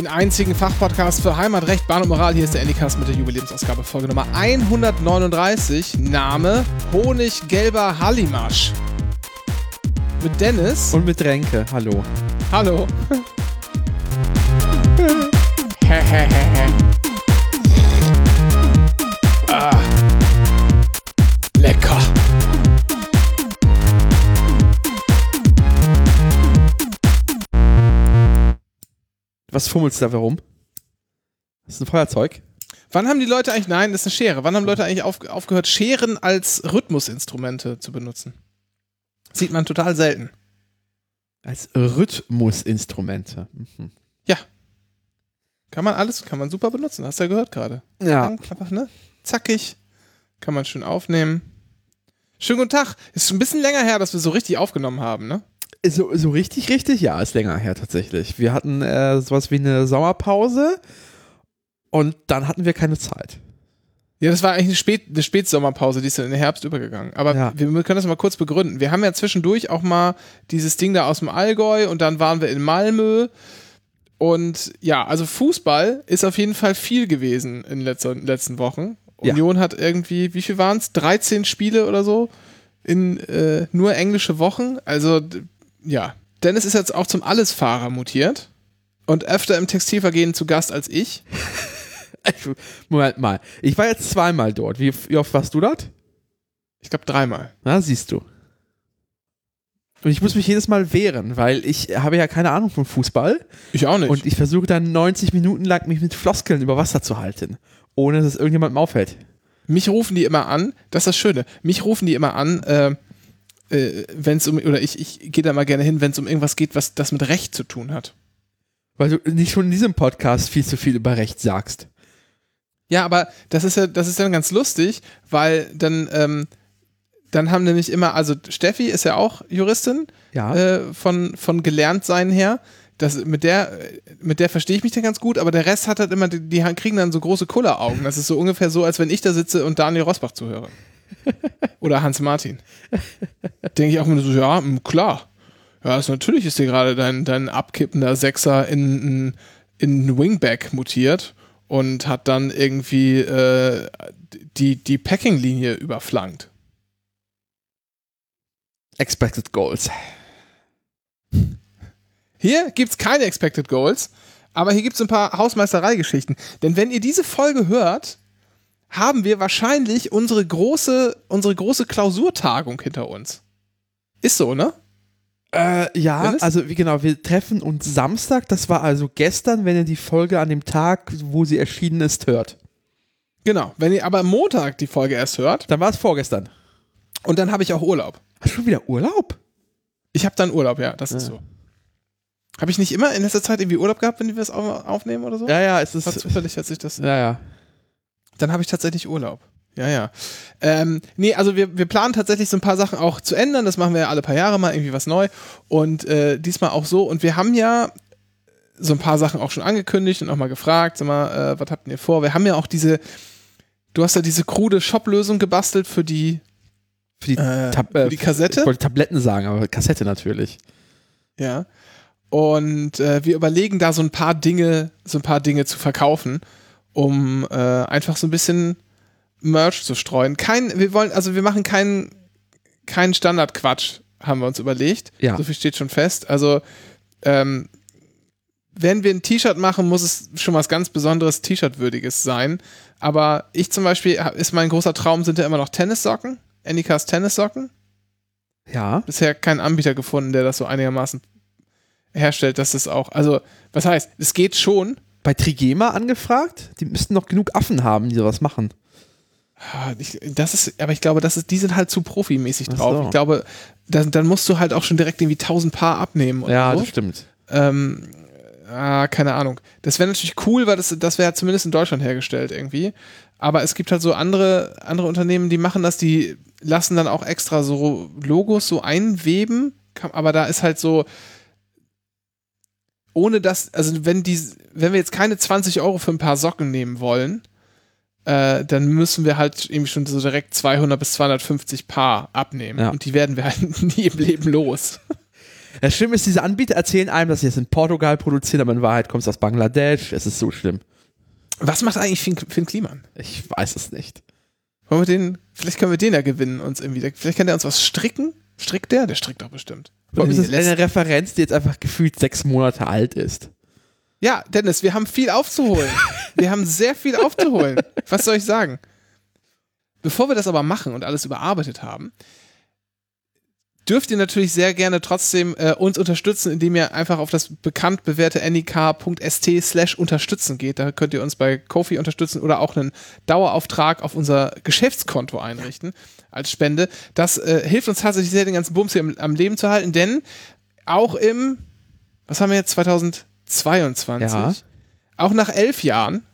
den einzigen Fachpodcast für Heimatrecht, Bahn und Moral. Hier ist der Endicast mit der Jubiläumsausgabe, Folge Nummer 139. Name Honiggelber Hallimasch. Mit Dennis. Und mit Renke. Hallo. Hallo. Was fummelst du da warum? Das ist ein Feuerzeug. Wann haben die Leute eigentlich, nein, das ist eine Schere, wann haben Leute eigentlich auf, aufgehört, Scheren als Rhythmusinstrumente zu benutzen? Sieht man total selten. Als Rhythmusinstrumente. Mhm. Ja. Kann man alles, kann man super benutzen, hast du ja gehört gerade. Ja. Einfach, ne? Zackig. Kann man schön aufnehmen. Schönen guten Tag. Ist schon ein bisschen länger her, dass wir so richtig aufgenommen haben, ne? So, so richtig, richtig, ja, ist länger her tatsächlich. Wir hatten äh, sowas wie eine Sommerpause und dann hatten wir keine Zeit. Ja, das war eigentlich eine, Spät eine Spätsommerpause, die ist dann in den Herbst übergegangen. Aber Ja. wir können das mal kurz begründen. Wir haben ja zwischendurch auch mal dieses Ding da aus dem Allgäu und dann waren wir in Malmö. Und ja, also Fußball ist auf jeden Fall viel gewesen in den letzten, Wochen. Ja. Union hat irgendwie, wie viel waren es? 13 Spiele oder so in äh, nur englische Wochen. Also ja, Dennis ist jetzt auch zum Allesfahrer mutiert und öfter im Textilvergehen zu Gast als ich. Moment mal. Ich war jetzt zweimal dort. Wie, wie oft warst du dort? Ich glaube dreimal. Na, siehst du. Und ich muss mich jedes Mal wehren, weil ich habe ja keine Ahnung von Fußball Ich auch nicht. und ich versuche dann 90 Minuten lang mich mit Floskeln über Wasser zu halten, ohne dass irgendjemandem auffällt. Mich rufen die immer an, das ist das Schöne, mich rufen die immer an, äh, äh, wenn es um, oder ich, ich gehe da mal gerne hin, wenn es um irgendwas geht, was das mit Recht zu tun hat. Weil du nicht schon in diesem Podcast viel zu viel über Recht sagst. Ja, aber das ist ja, das ist dann ganz lustig, weil dann, ähm, dann haben nämlich immer, also Steffi ist ja auch Juristin, Ja. äh, von, von gelernt sein her. Das, mit der, mit der verstehe ich mich dann ganz gut, aber der Rest hat halt immer, die, die kriegen dann so große Kulleraugen. Das ist so ungefähr so, als wenn ich da sitze und Daniel Rosbach zuhöre. Oder Hans Martin. Denke ich auch immer so, ja, klar. Ja, ist, natürlich ist dir gerade dein, dein abkippender Sechser in, in, Wingback mutiert und hat dann irgendwie äh, die, die Packing-Linie überflankt. Expected Goals. Hier gibt's keine Expected Goals, aber hier gibt's ein paar Hausmeistereigeschichten. Denn wenn ihr diese Folge hört, haben wir wahrscheinlich unsere große, unsere große Klausurtagung hinter uns. Ist so, ne? Äh, ja, Dennis? also wie genau, wir treffen uns Samstag, das war also gestern, wenn ihr die Folge an dem Tag, wo sie erschienen ist, hört. Genau. Wenn ihr aber am Montag die Folge erst hört, Dann war es vorgestern. und dann habe ich auch Urlaub. Hast du schon wieder Urlaub? Ich habe dann Urlaub, ja, das ist Ja. so. Habe ich nicht immer in letzter Zeit irgendwie Urlaub gehabt, wenn wir es au- aufnehmen oder so? Ja, ja, es Das war ist. zufällig, dass ich das. Ja, ja. Dann habe ich tatsächlich Urlaub. Ja, ja. Ähm, nee, also wir, wir planen tatsächlich so ein paar Sachen auch zu ändern. Das machen wir ja alle paar Jahre mal irgendwie was neu. Und äh, diesmal auch so. Und wir haben ja so ein paar Sachen auch schon angekündigt und auch mal gefragt, sag mal, äh, was habt ihr vor? Wir haben ja auch diese, du hast ja diese krude Shop-Lösung gebastelt für die, Für die, äh, für die Kassette. Ich wollte Tabletten sagen, aber Kassette natürlich. Ja. Und äh, wir überlegen da so ein paar Dinge, so ein paar Dinge zu verkaufen, um äh, einfach so ein bisschen Merch zu streuen. Kein, wir wollen, also wir machen keinen keinen Standardquatsch, haben wir uns überlegt. Ja. So viel steht schon fest. Also ähm, wenn wir ein T-Shirt machen, muss es schon was ganz Besonderes T-Shirt-würdiges sein. Aber ich zum Beispiel, ist mein großer Traum, sind ja immer noch Tennissocken. Anycast Tennissocken Ja. bisher keinen Anbieter gefunden, der das so einigermaßen herstellt, dass es auch, also, was heißt, es geht schon. Bei Trigema angefragt? Die müssten noch genug Affen haben, die sowas machen. Ah, das ist, aber ich glaube, das ist, die sind halt zu profimäßig drauf. so. Ich glaube, dann, dann musst du halt auch schon direkt irgendwie 1000 Paar abnehmen. Ja, so. das stimmt. Ähm, ah, keine Ahnung. Das wäre natürlich cool, weil das, das wäre zumindest in Deutschland hergestellt irgendwie. Aber es gibt halt so andere, andere Unternehmen, die machen das, die lassen dann auch extra so Logos so einweben. Aber da ist halt so, ohne dass, also wenn die, wenn wir jetzt keine 20 Euro für ein paar Socken nehmen wollen, äh, dann müssen wir halt irgendwie schon so direkt 200 bis 250 Paar abnehmen. Ja. Und die werden wir halt nie im Leben los. Das Schlimme ist, diese Anbieter erzählen einem, dass sie es in Portugal produzieren, aber in Wahrheit kommt es aus Bangladesch. Es ist so schlimm. Was macht eigentlich Finn, Finn Kliman? Ich weiß es nicht. Wollen wir den, vielleicht können wir den ja gewinnen, uns irgendwie. Vielleicht kann der uns was stricken. Strickt der? Der strickt doch bestimmt. Allem ist das eine Referenz, die jetzt einfach gefühlt sechs Monate alt ist. Ja, Dennis, wir haben viel aufzuholen. wir haben sehr viel aufzuholen. Was soll ich sagen? Bevor wir das aber machen und alles überarbeitet haben, dürft ihr natürlich sehr gerne trotzdem äh, uns unterstützen, indem ihr einfach auf das bekannt bewährte nik.st slash unterstützen geht. Da könnt ihr uns bei Kofi unterstützen oder auch einen Dauerauftrag auf unser Geschäftskonto einrichten als Spende. Das äh, hilft uns tatsächlich sehr, den ganzen Bums hier am, am Leben zu halten, denn auch im, was haben wir jetzt, 2022, Ja. auch nach elf Jahren,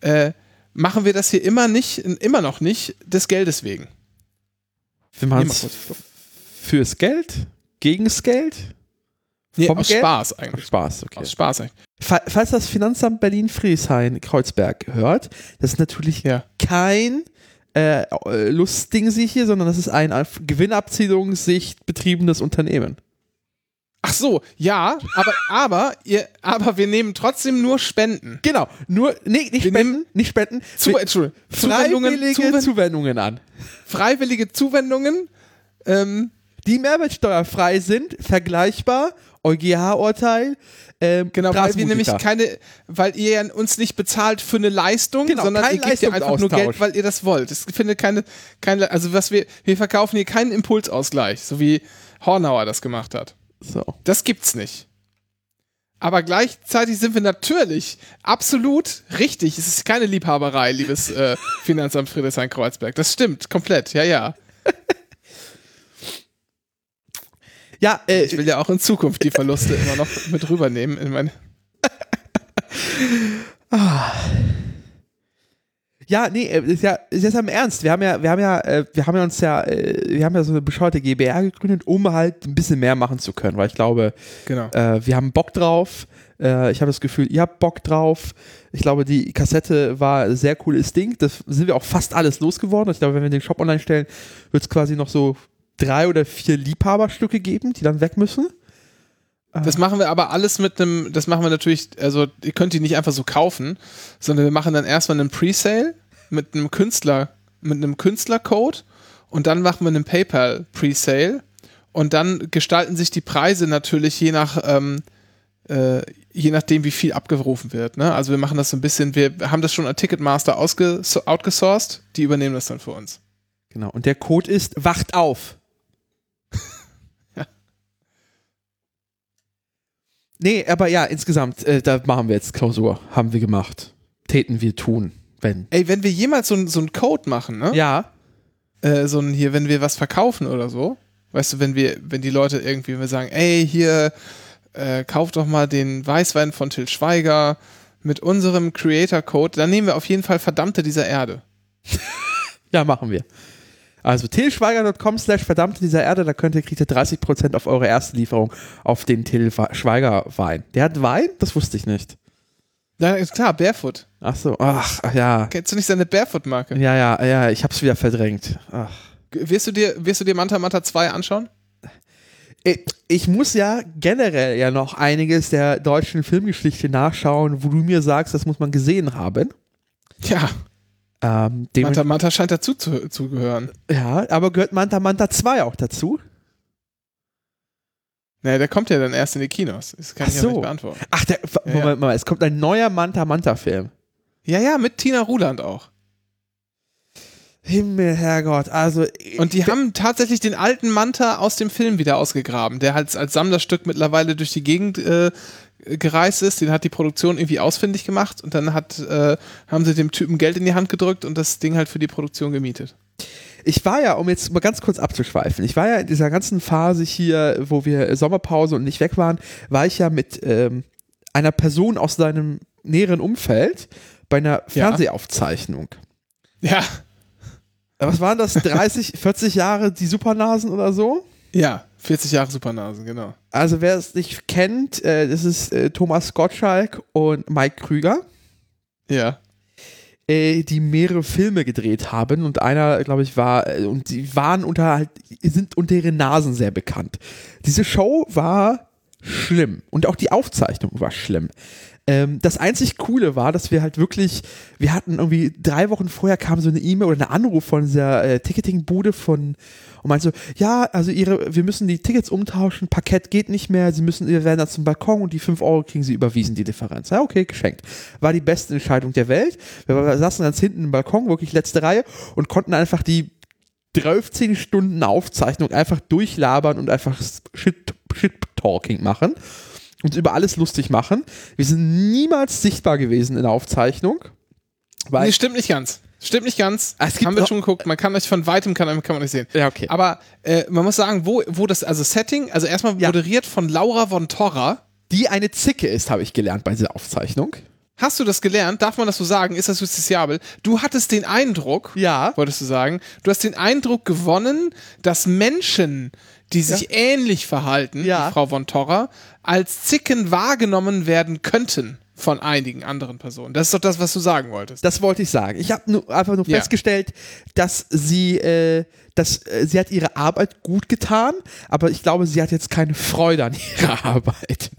äh, machen wir das hier immer nicht, immer noch nicht des Geldes wegen. Wir machen es. Fürs Geld? Gegens Geld? Nee, Vom aus Geld? Spaß eigentlich. Spaß, okay. Aus Spaß eigentlich. Fa- Falls das Finanzamt Berlin-Friedrichshain-Kreuzberg hört, das ist natürlich Ja. kein äh, Lustding sich hier, sondern das ist ein auf Gewinnabziehungssicht betriebenes Unternehmen. Ach so, ja, aber, aber, ihr, aber wir nehmen trotzdem nur Spenden. Genau, nur, nee, nicht Wir spenden, nicht spenden, Zu, wir- Entschuldigung, Zuwendungen, freiwillige Zuwend Zuwendungen an. freiwillige Zuwendungen. Ähm, Die mehrwertsteuerfrei sind, vergleichbar, EuGH-Urteil, ähm, genau, weil wir nämlich keine, weil ihr uns nicht bezahlt für eine Leistung, Genau, sondern ihr gebt ja einfach nur. Geld, weil ihr das wollt. Es findet keine, keine, also was wir, wir verkaufen hier keinen Impulsausgleich, so wie Hornauer das gemacht hat. So. Das gibt's nicht. Aber gleichzeitig sind wir natürlich absolut richtig. Es ist keine Liebhaberei, liebes äh, Finanzamt Friedrichshain-Kreuzberg. Das stimmt, komplett, ja, ja. Ja, äh, Ich will ja auch in Zukunft die Verluste immer noch mit rübernehmen in meine. Ja, nee, äh, ist ja, ist jetzt am Ernst. Wir haben ja, wir haben ja, äh, wir haben ja uns ja, äh, wir haben ja so eine bescheuerte GBR gegründet, um halt ein bisschen mehr machen zu können, weil ich glaube, Genau. äh, wir haben Bock drauf. Äh, ich habe das Gefühl, ihr habt Bock drauf. Ich glaube, die Kassette war ein sehr cooles Ding. Das sind wir auch fast alles losgeworden. Ich glaube, wenn wir den Shop online stellen, wird es quasi noch so drei oder vier Liebhaberstücke geben, die dann weg müssen. Das machen wir aber alles mit einem, das machen wir natürlich, also ihr könnt die nicht einfach so kaufen, sondern wir machen dann erstmal einen Presale mit einem Künstler, mit einem Künstlercode und dann machen wir einen PayPal Presale und dann gestalten sich die Preise natürlich je nach, ähm, äh, je nachdem, wie viel abgerufen wird. Ne? Also wir machen das so ein bisschen, wir haben das schon an Ticketmaster outgesourced, die übernehmen das dann für uns. Genau. Und der Code ist Wacht auf. Nee, aber ja, insgesamt, äh, da machen wir jetzt Klausur. Haben wir gemacht. Täten wir tun, wenn. Ey, wenn wir jemals so, ein- so einen Code machen, ne? Ja. äh, so ein hier, wenn wir was verkaufen oder so, weißt du, wenn wir, wenn die Leute irgendwie, wir sagen, ey, hier, äh, kauf doch mal den Weißwein von Till Schweiger mit unserem Creator-Code, dann nehmen wir auf jeden Fall Verdammte dieser Erde. Ja, machen wir. Also tillschweiger.com slash verdammte dieser Erde, da könnt ihr, kriegt ihr 30% auf eure erste Lieferung auf den Till Schweiger Wein. Der hat Wein? Das wusste ich nicht. Na, ist klar, Barefoot. Ach so, ach, ja. Kennst du nicht seine Barefoot-Marke? Ja, ja, ja, ich hab's wieder verdrängt. Ach. Wirst du dir, wirst du dir Manta Manta 2 anschauen? Ich- Ich muss ja generell ja noch einiges der deutschen Filmgeschichte nachschauen, wo du mir sagst, das muss man gesehen haben. Ja, Ähm, Manta Manta scheint dazu zu, zu gehören. ja, aber gehört Manta Manta 2 auch dazu? Naja, der kommt ja dann erst in die Kinos. Das kann Ach ich ja so. nicht beantworten. Ach, der, Ja, Moment mal, es kommt ein neuer Manta Manta Film. Ja, ja, mit Tina Ruland auch. Himmel, Herrgott, also. Und die haben tatsächlich den alten Manta aus dem Film wieder ausgegraben, der halt als Sammlerstück mittlerweile durch die Gegend äh, gereist ist. Den hat die Produktion irgendwie ausfindig gemacht und dann hat, äh, haben sie dem Typen Geld in die Hand gedrückt und das Ding halt für die Produktion gemietet. Ich war ja, um jetzt mal ganz kurz abzuschweifen, ich war ja in dieser ganzen Phase hier, wo wir Sommerpause und nicht weg waren, war ich ja mit ähm, einer Person aus seinem näheren Umfeld bei einer Fernsehaufzeichnung. Ja, Was waren das? 30, 40 Jahre die Supernasen oder so? ja, 40 Jahre Supernasen, genau. Also wer es nicht kennt, äh, das ist äh, Thomas Gottschalk und Mike Krüger. Ja. äh, die mehrere Filme gedreht haben und einer, glaube ich, war, äh, und die waren unter halt, sind unter ihren Nasen sehr bekannt. Diese Show war schlimm und auch die Aufzeichnung war schlimm. Ähm, das einzig Coole war, dass wir halt wirklich, wir hatten irgendwie drei Wochen vorher kam so eine E-Mail oder ein Anruf von dieser äh, Ticketing-Bude von und meinte so, ja, also ihre, wir müssen die Tickets umtauschen, Parkett geht nicht mehr, sie müssen, wir werden da zum Balkon und die 5 Euro kriegen sie überwiesen, die Differenz. Ja, okay, geschenkt. War die beste Entscheidung der Welt. Wir saßen ganz hinten im Balkon, wirklich letzte Reihe und konnten einfach die 13 Stunden Aufzeichnung einfach durchlabern und einfach Shit, Shit Talking machen uns über alles lustig machen. Wir sind niemals sichtbar gewesen in der Aufzeichnung. Weil nee, stimmt nicht ganz. Stimmt nicht ganz. Ah, es gibt haben wir schon geguckt. Man kann euch von weitem kann, kann man nicht sehen. Ja, okay. Aber äh, man muss sagen, wo, wo das, also Setting, also erstmal ja. moderiert von Laura von Torra. Die eine Zicke ist, habe ich gelernt bei dieser Aufzeichnung. Hast du das gelernt? Darf man das so sagen? Ist das justiziabel? Du hattest den Eindruck, ja, wolltest du sagen, du hast den Eindruck gewonnen, dass Menschen, die sich ja. ähnlich verhalten, ja. wie Frau von Torra, als Zicken wahrgenommen werden könnten von einigen anderen Personen. Das ist doch das, was du sagen wolltest. Das wollte ich sagen. Ich habe nur, einfach nur ja. festgestellt, dass sie, äh, dass äh, sie hat ihre Arbeit gut getan, aber ich glaube, sie hat jetzt keine Freude an ihrer Arbeit.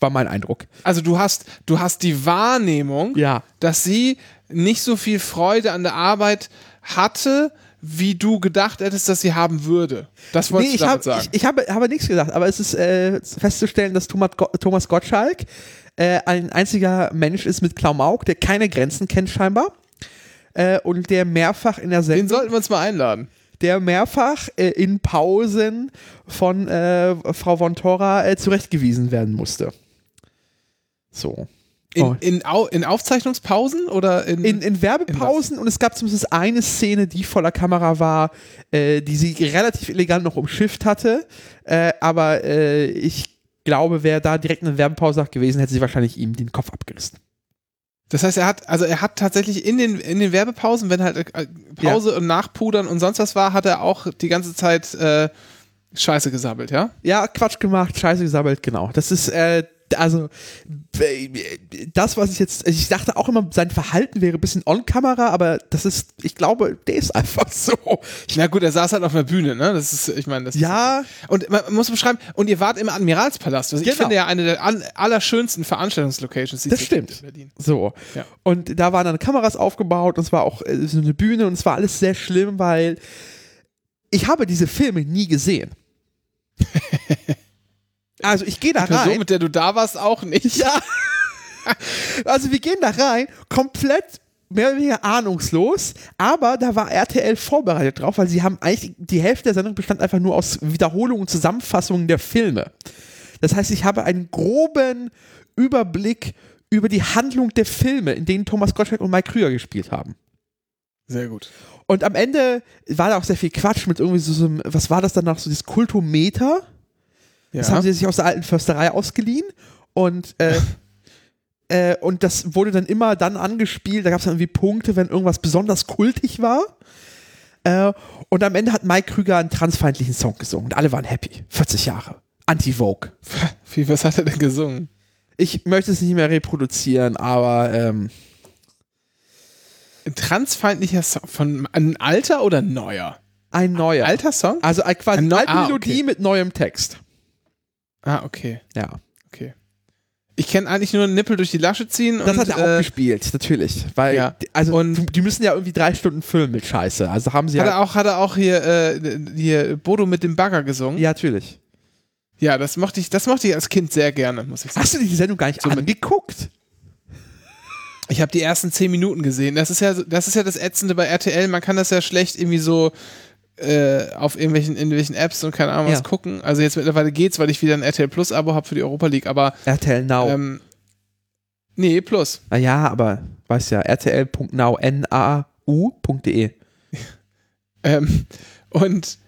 War mein Eindruck. Also du hast, du hast die Wahrnehmung, ja. dass sie nicht so viel Freude an der Arbeit hatte, wie du gedacht hättest, dass sie haben würde. Das wolltest nee, du damit hab, sagen. Ich, ich, habe, habe nichts gesagt, aber es ist äh, festzustellen, dass Thomas, Thomas Gottschalk äh, ein einziger Mensch ist mit Klamauk, der keine Grenzen kennt scheinbar äh, und der mehrfach in der Sendung... Den sollten wir uns mal einladen. Der mehrfach äh, in Pausen von äh, Frau von Tora äh, zurechtgewiesen werden musste. So. In, oh. in, Au in, Aufzeichnungspausen oder in, in, in Werbepausen und es gab zumindest eine Szene, die voller Kamera war, äh, die sie relativ elegant noch umschifft hatte. Äh, aber äh, ich glaube, wer da direkt eine Werbepause gewesen, hätte sie wahrscheinlich ihm den Kopf abgerissen. Das heißt, er hat, also er hat tatsächlich in den, in den Werbepausen, wenn halt äh, Pause ja. und Nachpudern und sonst was war, hat er auch die ganze Zeit äh, Scheiße gesammelt, ja? Ja, Quatsch gemacht, Scheiße gesammelt, genau. Das ist äh, also das, was ich jetzt, ich dachte auch immer, sein Verhalten wäre ein bisschen on-Kamera, aber das ist, ich glaube, der ist einfach so. Na gut, er saß halt auf einer Bühne, ne? Das ist, ich meine, das Ja. Ist, und man muss beschreiben, und ihr wart im Admiralspalast. Also genau. Ich finde ja eine der allerschönsten Veranstaltungslocations, die das es stimmt. in Berlin. So. Ja. Und da waren dann Kameras aufgebaut und es war auch äh, so eine Bühne und es war alles sehr schlimm, weil ich habe diese Filme nie gesehen. Also ich gehe da Die Person, rein. mit der du da warst, auch nicht. Ja. Also wir gehen da rein, komplett mehr oder weniger ahnungslos, aber da war RTL vorbereitet drauf, weil sie haben eigentlich, die Hälfte der Sendung bestand einfach nur aus Wiederholungen und Zusammenfassungen der Filme. Das heißt, ich habe einen groben Überblick über die Handlung der Filme, in denen Thomas Gottschalk und Mike Krüger gespielt haben. Sehr gut. Und am Ende war da auch sehr viel Quatsch mit irgendwie so, so was war das danach, so dieses Kultometer? Ja. Das haben sie sich aus der alten Försterei ausgeliehen und äh, äh, und das wurde dann immer dann angespielt. Da gab es dann irgendwie Punkte, wenn irgendwas besonders kultig war. Äh, und am Ende hat Mike Krüger einen transfeindlichen Song gesungen und alle waren happy. 40 Jahre. Anti-Vogue. Wie, was hat er denn gesungen? Ich möchte es nicht mehr reproduzieren, aber ähm, ein transfeindlicher Song von ein alter oder neuer? Ein neuer. Ein alter Song? Also quasi eine alte ah, Melodie okay. mit neuem Text. Ah, okay. Ja. Okay. Ich kenne eigentlich nur Nippel durch die Lasche ziehen. Das und, hat er auch äh, gespielt, natürlich. Weil, ja. also, und die müssen ja irgendwie drei Stunden füllen mit Scheiße. Also haben sie hat halt er auch Hat er auch hier, äh, hier Bodo mit dem Bagger gesungen? Ja, natürlich. Ja, das mochte ich, das mochte ich als Kind sehr gerne, muss ich sagen. Hast du die Sendung gar nicht so angeguckt? Ich habe die ersten zehn Minuten gesehen. Das ist ja, das ist ja das Ätzende bei RTL. Man kann das ja schlecht irgendwie so äh, auf irgendwelchen, irgendwelchen Apps und keine Ahnung was ja. gucken. Also jetzt mittlerweile geht's, weil ich wieder ein RTL Plus Abo habe für die Europa League, aber RTL Now. Ähm, nee, Plus. Ah ja, aber weißt ja, rtl.now, n-a-u.de. ähm, und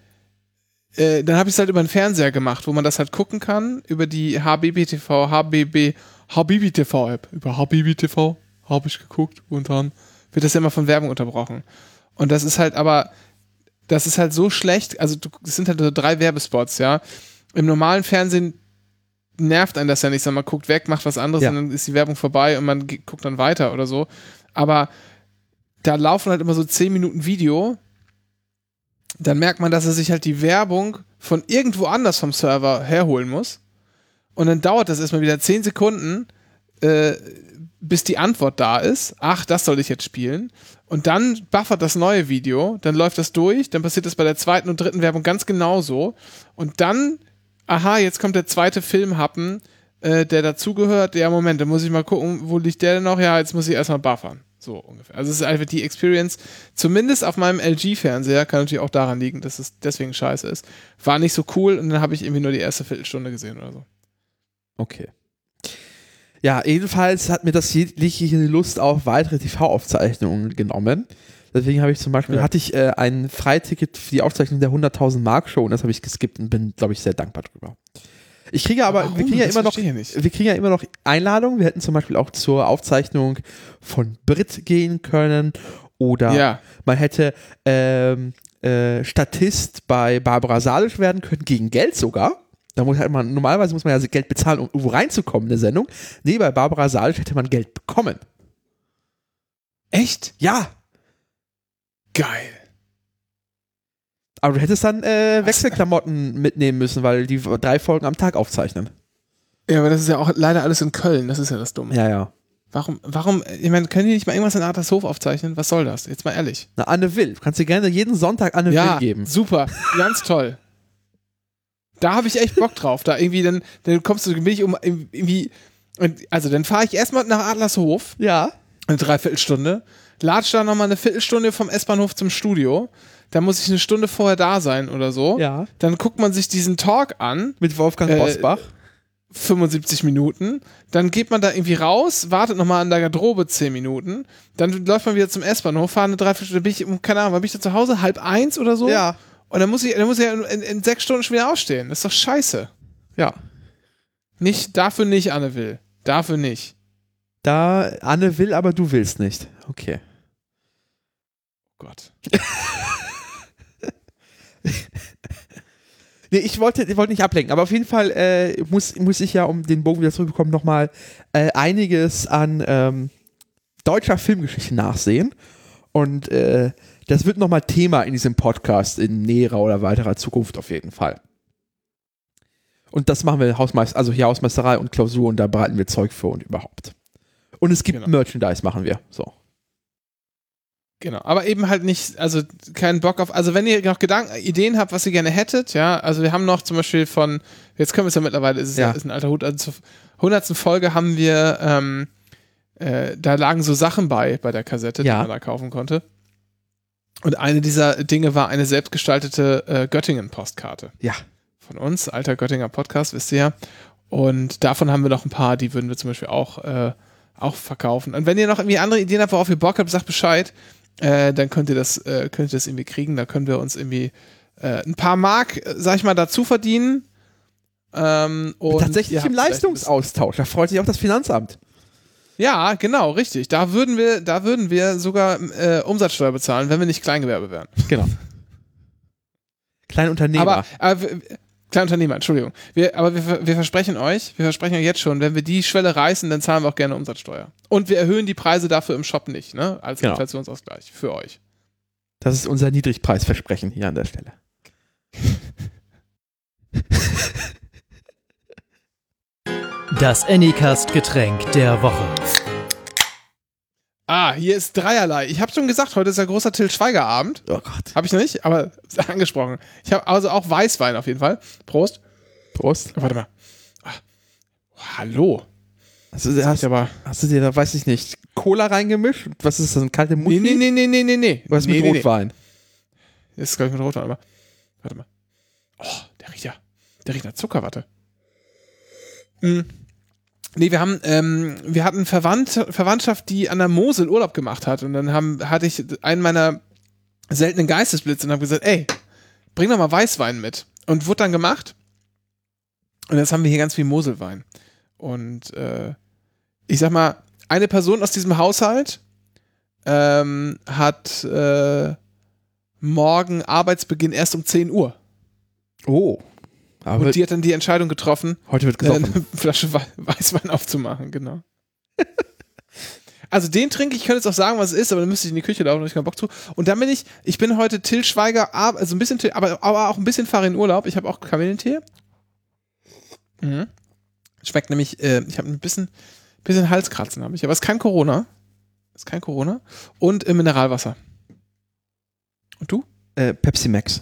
äh, dann habe ich es halt über den Fernseher gemacht, wo man das halt gucken kann, über die HBBTV, HBB, HBBTV-App. Über HBBTV habe ich geguckt und dann wird das ja immer von Werbung unterbrochen. Und das ist halt aber, das ist halt so schlecht, also es sind halt so drei Werbespots, ja. Im normalen Fernsehen nervt einen das ja nicht, sondern man guckt weg, macht was anderes ja. und dann ist die Werbung vorbei und man guckt dann weiter oder so. Aber da laufen halt immer so 10 Minuten Video. Dann merkt man, dass er sich halt die Werbung von irgendwo anders vom Server herholen muss. Und dann dauert das erstmal wieder 10 Sekunden, äh, bis die Antwort da ist. Ach, das soll ich jetzt spielen. Und dann buffert das neue Video, dann läuft das durch, dann passiert das bei der zweiten und dritten Werbung ganz genauso. Und dann, aha, jetzt kommt der zweite Filmhappen, äh, der dazugehört. Ja, Moment, dann muss ich mal gucken, wo liegt der denn noch? Ja, jetzt muss ich erstmal buffern. So ungefähr. Also es ist einfach die Experience, zumindest auf meinem LG-Fernseher, kann natürlich auch daran liegen, dass es deswegen scheiße ist, war nicht so cool und dann habe ich irgendwie nur die erste Viertelstunde gesehen oder so. Okay. Ja, jedenfalls hat mir das jegliche Lust auf weitere TV-Aufzeichnungen genommen. Deswegen habe ich zum Beispiel, Ja. hatte ich äh, ein Freiticket für die Aufzeichnung der 100.000 Mark Show und das habe ich geskippt und bin, glaube ich, sehr dankbar drüber. Ich kriege aber, wir Warum? kriegen ja Das immer noch, wir kriegen ja immer noch Einladungen. Wir hätten zum Beispiel auch zur Aufzeichnung von Brit gehen können oder Ja. man hätte ähm, äh, Statist bei Barbara Salisch werden können, gegen Geld sogar. Da muss halt man, normalerweise muss man ja Geld bezahlen, um irgendwo reinzukommen in eine Sendung. Nee, bei Barbara Salisch hätte man Geld bekommen. Echt? Ja, Geil. aber du hättest dann äh, Wechselklamotten mitnehmen müssen, weil die drei Folgen am Tag aufzeichnen. Ja, aber das ist ja auch leider alles in Köln, das ist ja das Dumme. Ja, ja. Warum, warum, ich meine, können die nicht mal irgendwas in Artershof aufzeichnen? Was soll das? Jetzt mal ehrlich. Na, Anne Will. Du kannst dir gerne jeden Sonntag Anne ja, Will geben. super, ganz toll. Da habe ich echt Bock drauf. Da irgendwie, dann, dann kommst du, bin ich um irgendwie, und also dann fahre ich erstmal nach Adlershof, Ja. eine Dreiviertelstunde, latsch da nochmal eine Viertelstunde vom S-Bahnhof zum Studio, dann muss ich eine Stunde vorher da sein oder so. Ja. Dann guckt man sich diesen Talk an, Mit Wolfgang Äh, Bosbach. 75 Minuten, dann geht man da irgendwie raus, wartet nochmal an der Garderobe 10 Minuten, dann läuft man wieder zum S-Bahnhof, fahrt eine Dreiviertelstunde, bin ich, um, keine Ahnung, bin ich da zu Hause? Halb eins oder so? Ja. Und dann muss ich, dann muss ich ja in, in, in sechs Stunden schon wieder aufstehen. Das ist doch scheiße. Ja. Nicht, dafür nicht, Anne will. Dafür nicht. Da Anne will, aber du willst nicht. Okay. Oh Gott. Nee, ich wollte, ich wollte nicht ablenken, aber auf jeden Fall äh, muss, muss ich ja, um den Bogen wieder zurückzubekommen, nochmal äh, einiges an ähm, deutscher Filmgeschichte nachsehen. Und äh, das wird nochmal Thema in diesem Podcast in näherer oder weiterer Zukunft auf jeden Fall. Und das machen wir Hausmeister, also hier Hausmeisterei und Klausur und da bereiten wir Zeug für und überhaupt. Und es gibt Genau. Merchandise, machen wir. So. Genau. Aber eben halt nicht, also keinen Bock auf, also wenn ihr noch Gedanken, Ideen habt, was ihr gerne hättet, ja, also wir haben noch zum Beispiel von, jetzt können wir es ja mittlerweile, ist es ja. Ja. ist ein alter Hut, also zur 100. Folge haben wir, ähm, äh, da lagen so Sachen bei, bei der Kassette, Ja. die man da kaufen konnte. Und eine dieser Dinge war eine selbstgestaltete äh, Göttingen-Postkarte. Ja. von uns, alter Göttinger Podcast, wisst ihr ja. Und davon haben wir noch ein paar, die würden wir zum Beispiel auch, äh, auch verkaufen. Und wenn ihr noch irgendwie andere Ideen habt, worauf ihr Bock habt, sagt Bescheid. Äh, dann könnt ihr das, äh, könnt ihr das irgendwie kriegen. Da können wir uns irgendwie äh, ein paar Mark, äh, sag ich mal, dazu verdienen. Ähm, Tatsächlich im Leistungsaustausch. Da freut sich auch das Finanzamt. Ja, genau, richtig. Da würden wir, da würden wir sogar äh, Umsatzsteuer bezahlen, wenn wir nicht Kleingewerbe wären. Genau. Kleinunternehmer. Aber, wir- Kleinunternehmer, Entschuldigung. Wir, aber wir, wir versprechen euch, wir versprechen euch jetzt schon, wenn wir die Schwelle reißen, dann zahlen wir auch gerne Umsatzsteuer. Und wir erhöhen die Preise dafür im Shop nicht, ne? Als Genau. Inflationsausgleich für euch. Das ist unser Niedrigpreisversprechen hier an der Stelle. Das Anycast-Getränk der Woche. Ah, hier ist dreierlei. Ich habe schon gesagt, heute ist ja großer Till Schweiger Abend. Oh Gott. Habe ich noch nicht, aber angesprochen. Ich habe also auch Weißwein auf jeden Fall. Prost. Prost. Warte mal. Ah. Oh, hallo. Hast du, Hast aber. hast du dir da, weiß ich nicht, Cola reingemischt? Was ist das, ein kalte Mutti? Nee, nee, nee, nee, nee, nee, nee. Was nee, mit nee, nee. Rotwein? Das ist, glaube ich, mit Rotwein, aber. Warte mal. Oh, der riecht ja. Der riecht nach Zuckerwatte. Hm. Nee, wir haben, ähm, wir hatten Verwandt, Verwandtschaft, die an der Mosel Urlaub gemacht hat. Und dann haben, hatte ich einen meiner seltenen Geistesblitze und habe gesagt, ey, bring doch mal Weißwein mit. Und wurde dann gemacht. Und jetzt haben wir hier ganz viel Moselwein. Und äh, ich sag mal, eine Person aus diesem Haushalt ähm, hat äh, morgen Arbeitsbeginn erst um 10 Uhr. Oh. Aber Und die hat dann die Entscheidung getroffen, heute wird gesoffen. eine Flasche Wei- Weißwein aufzumachen, genau. Also den trinke ich, ich könnte jetzt auch sagen, was es ist, aber dann müsste ich in die Küche laufen, da hab ich keinen Bock zu. Und dann bin ich, ich bin heute Till Schweiger, ab- also ein bisschen, aber, aber auch ein bisschen Farin Urlaub. Ich habe auch Kamillentee. Mhm. Schmeckt nämlich, äh, ich habe ein bisschen, bisschen Halskratzen habe ich, aber es ist kein Corona. Ist kein Corona. Und äh, Mineralwasser. Und du? Äh, Pepsi Max.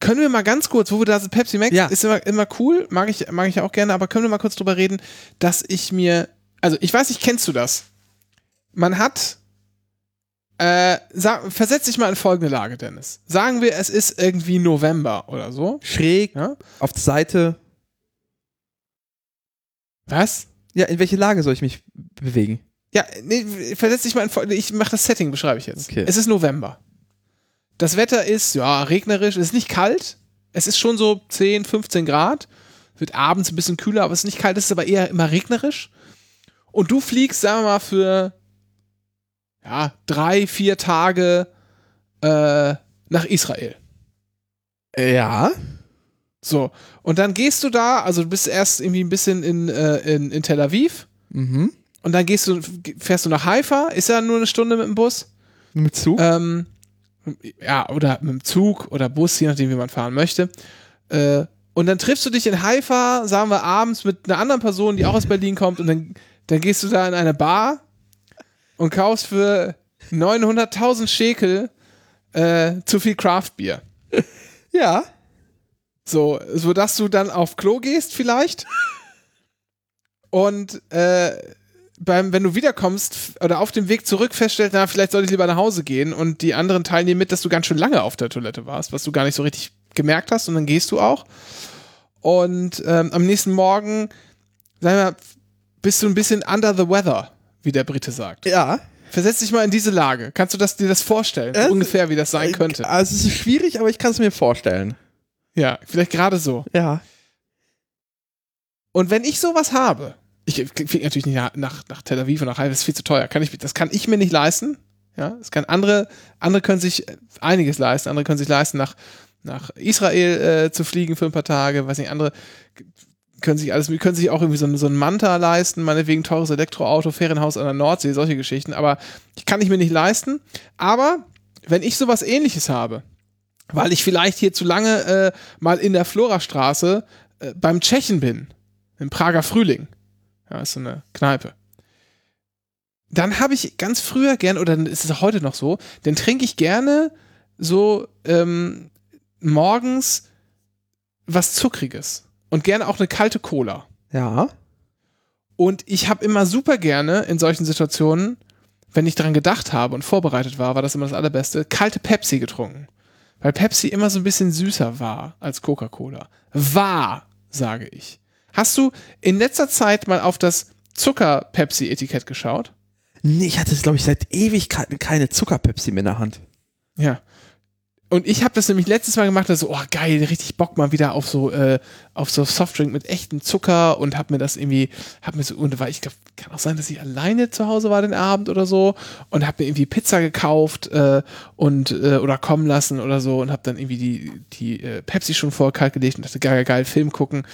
Können wir mal ganz kurz, wo wir da sind, Pepsi Max Ja. ist immer, immer cool, mag ich, mag ich auch gerne, aber können wir mal kurz drüber reden, dass ich mir, also ich weiß nicht, kennst du das? Man hat, äh, sag, versetz dich mal in folgende Lage, Dennis. Sagen wir, es ist irgendwie November oder so. Schräg Ja? auf der Seite. Was? Ja, in welche Lage soll ich mich bewegen? Ja, nee, versetz dich mal in folgende, ich mache das Setting, beschreibe ich jetzt. Okay. Es ist November. Das Wetter ist, ja, regnerisch, es ist nicht kalt. Es ist schon so 10, 15 Grad. Wird abends ein bisschen kühler, aber es ist nicht kalt, es ist aber eher immer regnerisch. Und du fliegst, sagen wir mal, für ja, drei, vier Tage äh, nach Israel. Ja. So. Und dann gehst du da, also du bist erst irgendwie ein bisschen in, äh, in, in Tel Aviv. Mhm. Und dann gehst du, fährst du nach Haifa, ist ja nur eine Stunde mit dem Bus. Mit Zug? Ähm, ja, oder mit dem Zug oder Bus, je nachdem, wie man fahren möchte. Äh, und dann triffst du dich in Haifa, sagen wir abends, mit einer anderen Person, die auch aus Berlin kommt, und dann, dann gehst du da in eine Bar und kaufst für 900.000 Schekel äh, zu viel Craftbier. ja. So, sodass du dann auf Klo gehst vielleicht. Und äh, beim, wenn du wiederkommst oder auf dem Weg zurück feststellst, na, vielleicht sollte ich lieber nach Hause gehen und die anderen teilen dir mit, dass du ganz schön lange auf der Toilette warst, was du gar nicht so richtig gemerkt hast und dann gehst du auch. Und ähm, am nächsten Morgen, sag mal, bist du ein bisschen under the weather, wie der Brite sagt. Ja. Versetz dich mal in diese Lage. Kannst du das, dir das vorstellen? Äh, ungefähr, wie das sein könnte. Also es ist schwierig, aber ich kann es mir vorstellen. Ja, vielleicht gerade so. Ja. Und wenn ich sowas habe, ich fliege natürlich nicht nach, nach, Tel Aviv und nach Haifa, das ist viel zu teuer. Kann ich, das kann ich mir nicht leisten. Ja, das kann andere, andere können sich einiges leisten. Andere können sich leisten, nach, nach Israel äh, zu fliegen für ein paar Tage. Weiß nicht, andere können sich alles, können sich auch irgendwie so, so ein Manta leisten, meinetwegen teures Elektroauto, Ferienhaus an der Nordsee, solche Geschichten. Aber die kann ich mir nicht leisten. Aber wenn ich sowas ähnliches habe, weil ich vielleicht hier zu lange äh, mal in der Florastraße äh, beim Tschechen bin, im Prager Frühling. Ja, ist so eine Kneipe. Dann habe ich ganz früher gern, oder ist es auch heute noch so, dann trinke ich gerne so ähm, morgens was Zuckriges. Und gerne auch eine kalte Cola. Ja. Und ich habe immer super gerne in solchen Situationen, wenn ich dran gedacht habe und vorbereitet war, war das immer das Allerbeste, kalte Pepsi getrunken. Weil Pepsi immer so ein bisschen süßer war als Coca-Cola. War, sage ich. Hast du in letzter Zeit mal auf das Zucker-Pepsi-Etikett geschaut? Nee, ich hatte, glaube ich, seit Ewigkeiten keine Zuckerpepsi mehr in der Hand. Ja. Und ich habe das nämlich letztes Mal gemacht, also, oh geil, richtig Bock mal wieder auf so, äh, auf so Softdrink mit echtem Zucker und hab mir das irgendwie, hab mir so, und war, ich glaube, kann auch sein, dass ich alleine zu Hause war den Abend oder so und hab mir irgendwie Pizza gekauft äh, und äh, oder kommen lassen oder so und hab dann irgendwie die, die äh, Pepsi schon vorher kalt gelegt und dachte, geil, geil, Film gucken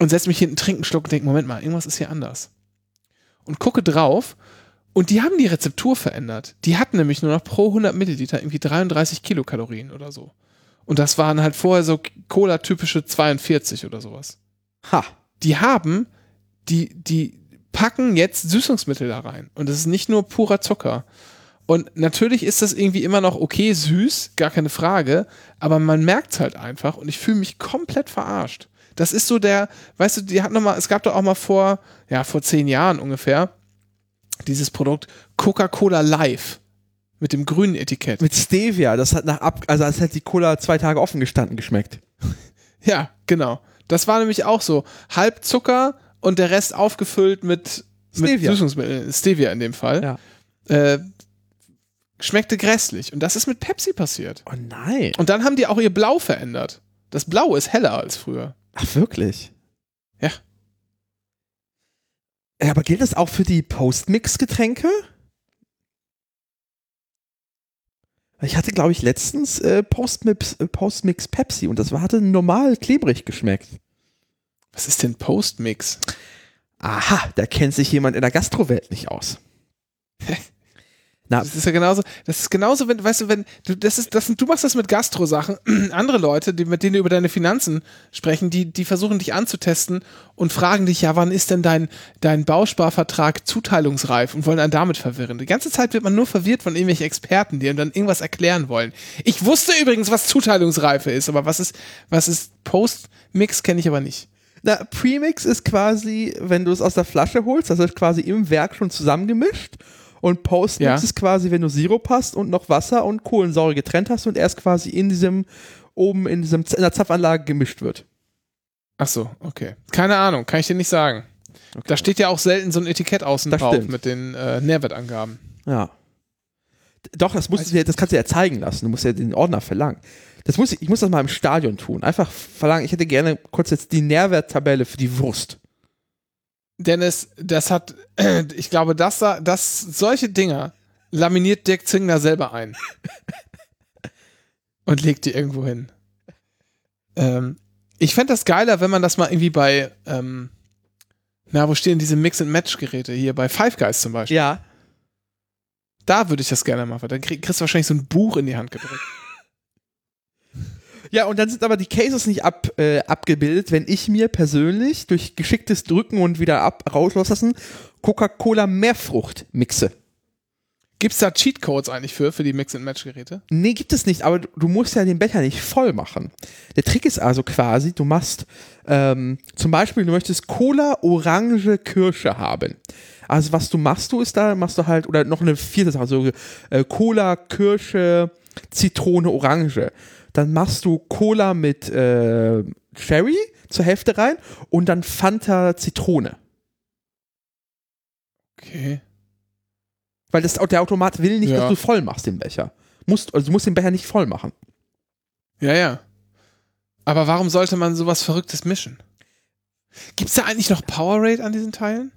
und setz mich hinten, trinken einen Schluck und denk, Moment mal, irgendwas ist hier anders. Und gucke drauf und die haben die Rezeptur verändert. Die hatten nämlich nur noch pro 100 Milliliter irgendwie 33 Kilokalorien oder so. Und das waren halt vorher so Cola-typische 42 oder sowas. Ha. Die haben, die, die packen jetzt Süßungsmittel da rein. Und das ist nicht nur purer Zucker. Und natürlich ist das irgendwie immer noch okay süß, gar keine Frage, aber man merkt es halt einfach und ich fühle mich komplett verarscht. Das ist so der, weißt du, die hat noch mal, es gab doch auch mal vor, ja, vor zehn Jahren ungefähr, dieses Produkt Coca-Cola Live mit dem grünen Etikett. Mit Stevia, das hat nach ab, also als hätte die Cola zwei Tage offen gestanden geschmeckt. Ja, genau. Das war nämlich auch so. Halb Zucker und der Rest aufgefüllt mit, mit Stevia. Stevia in dem Fall. Ja. Äh, schmeckte grässlich. Und das ist mit Pepsi passiert. Oh nein. Und dann haben die auch ihr Blau verändert. Das Blau ist heller als früher. Ach, wirklich? Ja. Ja, aber gilt das auch für die Postmix-Getränke? Ich hatte, glaube ich, letztens äh, Postmix, äh, Postmix Pepsi und das war, hatte normal klebrig geschmeckt. Was ist denn Postmix? aha, da kennt sich jemand in der Gastrowelt nicht aus. Na, Das ist ja genauso, das ist genauso, wenn, weißt du, wenn, du, das ist, das du machst das mit Gastro-Sachen, andere Leute, die, mit denen du über deine Finanzen sprechen, die, die versuchen dich anzutesten und fragen dich, ja, wann ist denn dein, dein Bausparvertrag zuteilungsreif und wollen einen damit verwirren. Die ganze Zeit wird man nur verwirrt von irgendwelchen Experten, die einem dann irgendwas erklären wollen. Ich wusste übrigens, was Zuteilungsreife ist, aber was ist, was ist Post-Mix, kenne ich aber nicht. Na, Premix ist quasi, wenn du es aus der Flasche holst, das ist quasi im Werk schon zusammengemischt. Und Postmix Ja. ist quasi, wenn du Sirup hast und noch Wasser und Kohlensäure getrennt hast und erst quasi in diesem, oben in diesem, in der Zapfanlage gemischt wird. Ach so, okay. Keine Ahnung, kann ich dir nicht sagen. Da steht ja auch selten so ein Etikett außen Das drauf stimmt. mit den äh, Nährwertangaben. Ja. Doch, das musst du dir, das kannst du ja zeigen lassen. Du musst ja den Ordner verlangen. Das muss ich, ich muss das mal im Stadion tun. Einfach verlangen, ich hätte gerne kurz jetzt die Nährwerttabelle für die Wurst. Dennis, das hat, ich glaube, das, das, solche Dinger laminiert Dirk Zingler selber ein. Und legt die irgendwo hin. Ähm, ich fände das geiler, wenn man das mal irgendwie bei, ähm, na, wo stehen diese Mix-and-Match-Geräte? Hier bei Five Guys zum Beispiel. Ja. Da würde ich das gerne machen. Dann krieg, kriegst du wahrscheinlich so ein Buch in die Hand gedrückt. Ja, und dann sind aber die Cases nicht ab, äh, abgebildet, wenn ich mir persönlich durch geschicktes Drücken und wieder ab rauslassen Coca-Cola Mehrfrucht mixe. Gibt es da Cheatcodes eigentlich für, für die Mix-and-Match-Geräte? Nee, gibt es nicht, aber du, du musst ja den Becher nicht voll machen. Der Trick ist also quasi, du machst ähm, zum Beispiel, du möchtest Cola, Orange, Kirsche haben. Also was du machst, du ist da, machst du halt, oder noch eine vierte Sache, so äh, Cola, Kirsche, Zitrone, Orange. Dann machst du Cola mit äh, Cherry zur Hälfte rein und dann Fanta Zitrone. Okay. Weil das, der Automat will nicht, Ja. dass du voll machst den Becher. Musst, also du musst den Becher nicht voll machen. Ja, ja. Aber warum sollte man sowas Verrücktes mischen? Gibt es da eigentlich noch Powerade an diesen Teilen?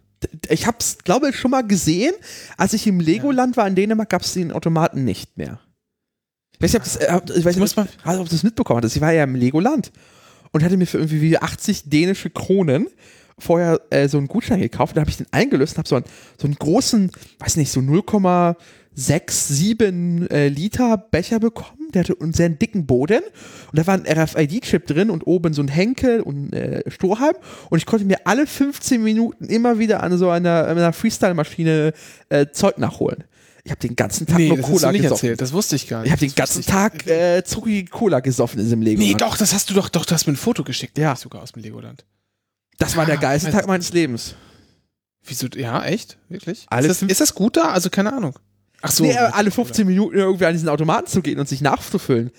Ich hab's, glaube ich, schon mal gesehen. Als ich im Legoland war in Dänemark, gab es den Automaten nicht mehr. Ich weiß nicht, ob das, äh, ob- ich weiß Muss nicht, ob, ob du das mitbekommen hast. Ich war ja im Legoland und hatte mir für irgendwie wie 80 dänische Kronen vorher äh, so einen Gutschein gekauft. Da habe ich den eingelöst und habe so, einen- so einen großen, weiß nicht, so 0,67 äh, Liter Becher bekommen. Der hatte einen sehr dicken Boden und da war ein RFID-Chip drin und oben so ein Henkel und äh, Strohhalm und ich konnte mir alle 15 Minuten immer wieder an so einer, einer Freestyle-Maschine äh, Zeug nachholen. Ich habe den ganzen Tag nur das hast Cola gesoffen. erzählt. Das wusste ich gar nicht. Ich habe den ganzen ich- Tag äh, zuckige Cola gesoffen in diesem Lego. Nee, doch, das hast du doch, doch, du hast mir ein Foto geschickt. Ja. Sogar aus dem Legoland. Das war der Ah, geilste weiß- Tag meines Lebens. Wieso? Ja, echt? Wirklich? Alle ist, das, ist das gut da? Also keine Ahnung. Ach so. nee, alle 15 Minuten irgendwie an diesen Automaten zu gehen und sich nachzufüllen.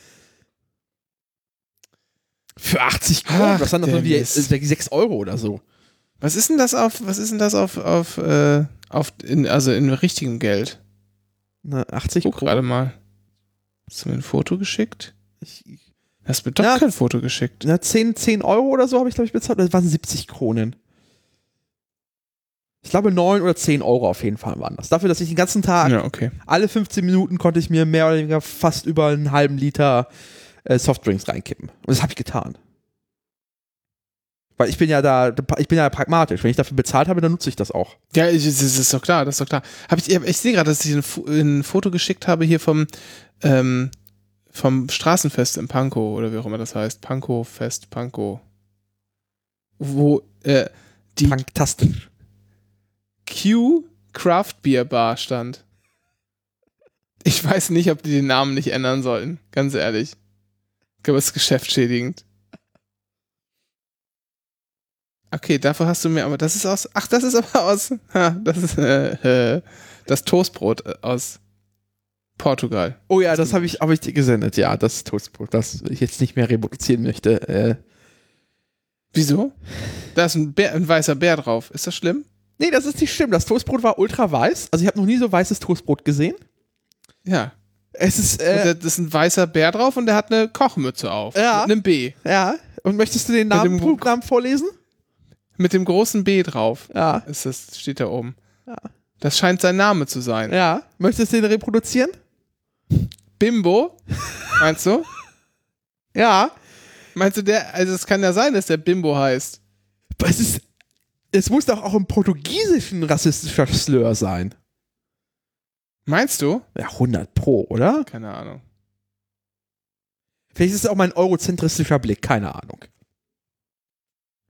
Für 80 Kronen, das waren doch irgendwie Dennis. äh, 6 Euro oder so. Was ist denn das auf, was ist denn das auf, auf, äh, auf, in, also in richtigem Geld? Na, 80 Guck Kronen. gerade mal. Hast du mir ein Foto geschickt? Ich, ich- Hast mir doch Ja. kein Foto geschickt. na, 10, 10 Euro oder so habe ich, glaube ich, bezahlt. Das waren 70 Kronen. Ich glaube, 9 oder 10 Euro auf jeden Fall waren das. Dafür, dass ich den ganzen Tag, Ja, okay. alle 15 Minuten konnte ich mir mehr oder weniger fast über einen halben Liter äh, Softdrinks reinkippen. Und das habe ich getan. Weil ich bin ja da, ich bin ja pragmatisch. Wenn ich dafür bezahlt habe, dann nutze ich das auch. Ja, das ist doch klar, das ist doch klar. Hab ich, ich sehe gerade, dass ich ein, Fo- ein Foto geschickt habe hier vom, ähm, vom Straßenfest in Pankow oder wie auch immer das heißt. Pankow Fest, Pankow. Wo äh, die Fantastisch. Q Craft Beer Bar stand. Ich weiß nicht, ob die den Namen nicht ändern sollten, ganz ehrlich. Ich glaube, es ist geschäftsschädigend. Okay, dafür hast du mir aber, das ist aus, ach, das ist aber aus, ha, das ist äh, äh, das Toastbrot äh, aus Portugal. Oh ja, das habe ich, hab ich dir gesendet. Ja, das Toastbrot, das ich jetzt nicht mehr reproduzieren möchte. Äh, Wieso? Da ist ein, Bär, ein weißer Bär drauf. Ist das schlimm? nee, das ist nicht schlimm. Das Toastbrot war ultra weiß. Also ich habe noch nie so weißes Toastbrot gesehen. Ja. Es ist, äh, da ist ein weißer Bär drauf und der hat eine Kochmütze auf. Ja. Mit einem B. ja. Und möchtest du den Namen, Produktnamen vorlesen? Mit dem großen B drauf. Ja. Ist das, steht da oben. Ja. Das scheint sein Name zu sein. Ja. Möchtest du den reproduzieren? Bimbo? Meinst du? Ja. Meinst du der, also es kann ja sein, dass der Bimbo heißt. Es ist, Es muss doch auch im Portugiesischen rassistischer Slur sein. Meinst du? Ja, 100 Pro, oder? Keine Ahnung. Vielleicht ist es auch mein eurozentristischer Blick, keine Ahnung.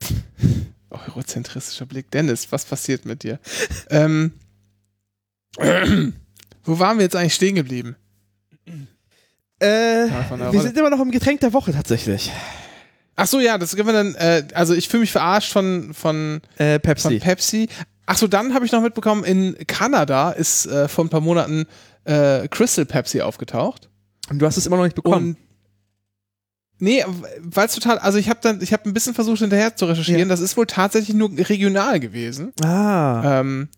Eurozentristischer Blick. Dennis, was passiert mit dir? ähm, wo waren wir jetzt eigentlich stehen geblieben? Äh, Ja, von wir Rolle. sind immer noch im Getränk der Woche tatsächlich. Ach so, ja, das können wir dann, äh, also ich fühle mich verarscht von, von, Äh, von Pepsi. Pepsi. Ach so, dann habe ich noch mitbekommen, in Kanada ist äh, vor ein paar Monaten äh, Crystal Pepsi aufgetaucht. Und du hast es immer noch nicht bekommen. Und nee, weil es total, also ich habe dann, ich habe ein bisschen versucht hinterher zu recherchieren. Ja. Das ist wohl tatsächlich nur regional gewesen. ah. Ähm,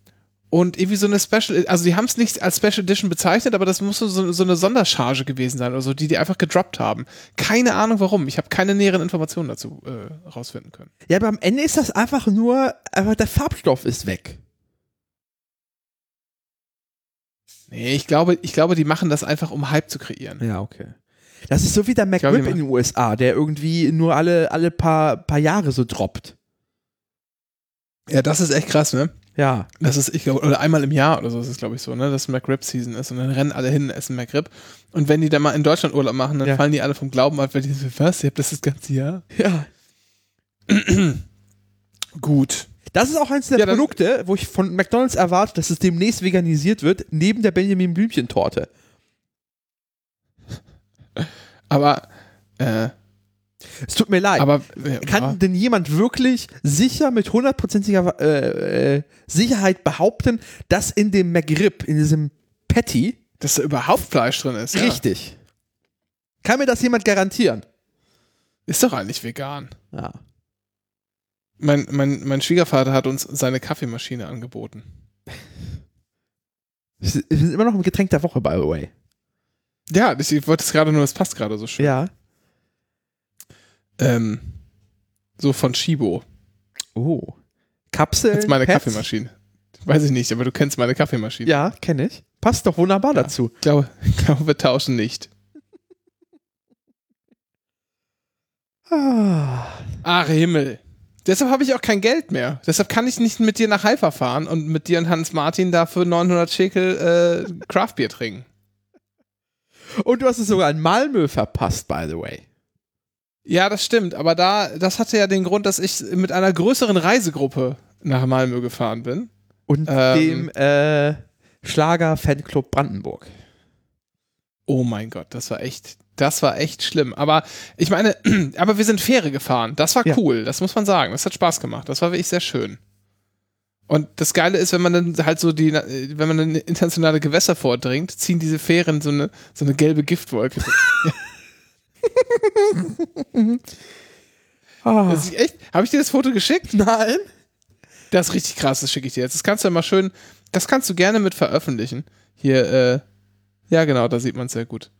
und irgendwie so eine Special, also die haben es nicht als Special Edition bezeichnet, aber das muss so, so eine Sondercharge gewesen sein oder so, die die einfach gedroppt haben. Keine Ahnung warum. Ich habe keine näheren Informationen dazu äh, rausfinden können. Ja, aber am Ende ist das einfach nur, einfach der Farbstoff ist weg. Nee, ich glaube, ich glaube, die machen das einfach, um Hype zu kreieren. Ja, okay. Das ist so wie der McRib in den USA, der irgendwie nur alle, alle paar, paar Jahre so droppt. Ja, das ist echt krass, ne? Ja. Das ist, ich glaube, oder einmal im Jahr oder so ist es, glaube ich, so, ne, dass McRib-Season ist und dann rennen alle hin und essen McRib. Und wenn die dann mal in Deutschland Urlaub machen, dann Ja. fallen die alle vom Glauben ab, weil die so, was, ihr habt das das ganze Jahr? Ja. Gut. Das ist auch eins der Ja, Produkte, wo ich von McDonalds erwarte, dass es demnächst veganisiert wird, neben der Benjamin Blümchen-Torte. Aber, äh, Es tut mir leid. aber, äh, Kann ja. denn jemand wirklich sicher mit hundertprozentiger äh, äh, Sicherheit behaupten, dass in dem McRib, in diesem Patty, dass da überhaupt Fleisch drin ist? Ja. richtig? Kann mir das jemand garantieren? Ist doch eigentlich vegan. Ja. Mein, mein, mein Schwiegervater hat uns seine Kaffeemaschine angeboten. Wir sind immer noch im Getränk der Woche, by the way. Ja, ich, ich wollte es gerade nur, das passt gerade so schön. Ja. Ähm, so von Shibo. Oh. Kapseln. Jetzt meine Pads? Kaffeemaschine. Weiß ich nicht, aber du kennst meine Kaffeemaschine. Ja, kenne ich. Passt doch wunderbar Ja. dazu. Ich glaube, ich glaube, wir tauschen nicht. Ah. Ach Himmel. Deshalb habe ich auch kein Geld mehr. Deshalb kann ich nicht mit dir nach Haifa fahren und mit dir und Hans Martin dafür 900 Schekel äh, Craftbier trinken. Und du hast es sogar in Malmö verpasst, by the way. Ja, das stimmt. Aber da, das hatte ja den Grund, dass ich mit einer größeren Reisegruppe nach Malmö gefahren bin. Und Ähm. dem äh, Schlager-Fanclub Brandenburg. Oh mein Gott, das war echt, das war echt schlimm. Aber ich meine, aber wir sind Fähre gefahren. Das war Ja. cool, das muss man sagen. Das hat Spaß gemacht. Das war wirklich sehr schön. Und das Geile ist, wenn man dann halt so die, wenn man dann in internationale Gewässer vordringt, ziehen diese Fähren so eine, so eine gelbe Giftwolke. Ah. Das ist echt, habe ich dir das Foto geschickt? Nein. Das ist richtig krass, das schicke ich dir jetzt. Das kannst du ja mal schön, das kannst du gerne mit veröffentlichen. Hier, äh, ja genau, da sieht man es sehr gut.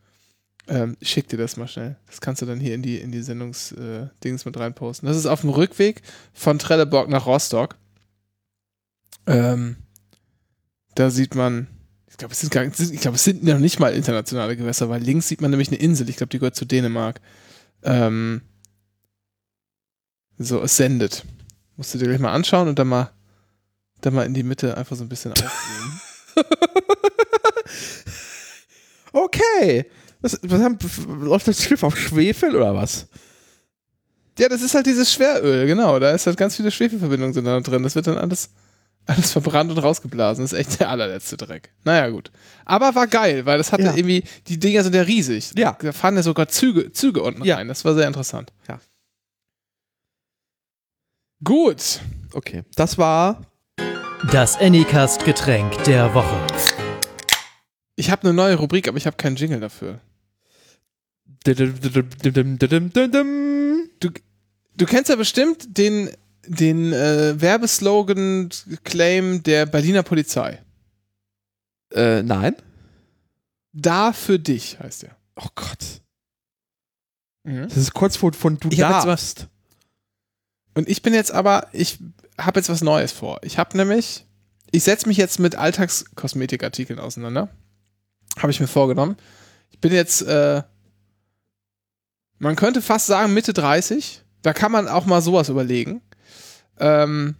Ähm, ich schick dir das mal schnell. Das kannst du dann hier in die, in die Sendungsdings äh, Dings mit reinposten. Das ist auf dem Rückweg von Trelleborg nach Rostock. Ähm, da sieht man, ich glaube, es sind gar, ich glaube, es sind noch nicht mal internationale Gewässer, weil links sieht man nämlich eine Insel. Ich glaube, die gehört zu Dänemark. Ähm, so, es sendet. Musst du dir gleich mal anschauen und dann mal, dann mal in die Mitte einfach so ein bisschen aufnehmen. Okay. Was, was haben, läuft das Schiff auf Schwefel oder was? ja, das ist halt dieses Schweröl, genau. Da ist halt ganz viele Schwefelverbindungen drin. Das wird dann alles, alles verbrannt und rausgeblasen. Das ist echt der allerletzte Dreck. Naja, gut. Aber war geil, weil das hatte Ja. irgendwie, die Dinger sind ja riesig. Ja. Da fahren ja sogar Züge, Züge unten Ja. rein. Das war sehr interessant. Ja. Gut. Okay. Das war. Das Anycast Getränk der Woche. Ich habe eine neue Rubrik, aber ich habe keinen Jingle dafür. Du kennst ja bestimmt den, den äh, Werbeslogan-Claim der Berliner Polizei. Äh, nein. Da für dich heißt er. Oh Gott. Mhm. Das ist kurz vor von du Ich darfst. Und ich bin jetzt aber, ich habe jetzt was Neues vor. Ich habe nämlich, ich setze mich jetzt mit Alltagskosmetikartikeln auseinander. Habe ich mir vorgenommen. Ich bin jetzt, äh, man könnte fast sagen Mitte 30. Da kann man auch mal sowas überlegen. Ähm,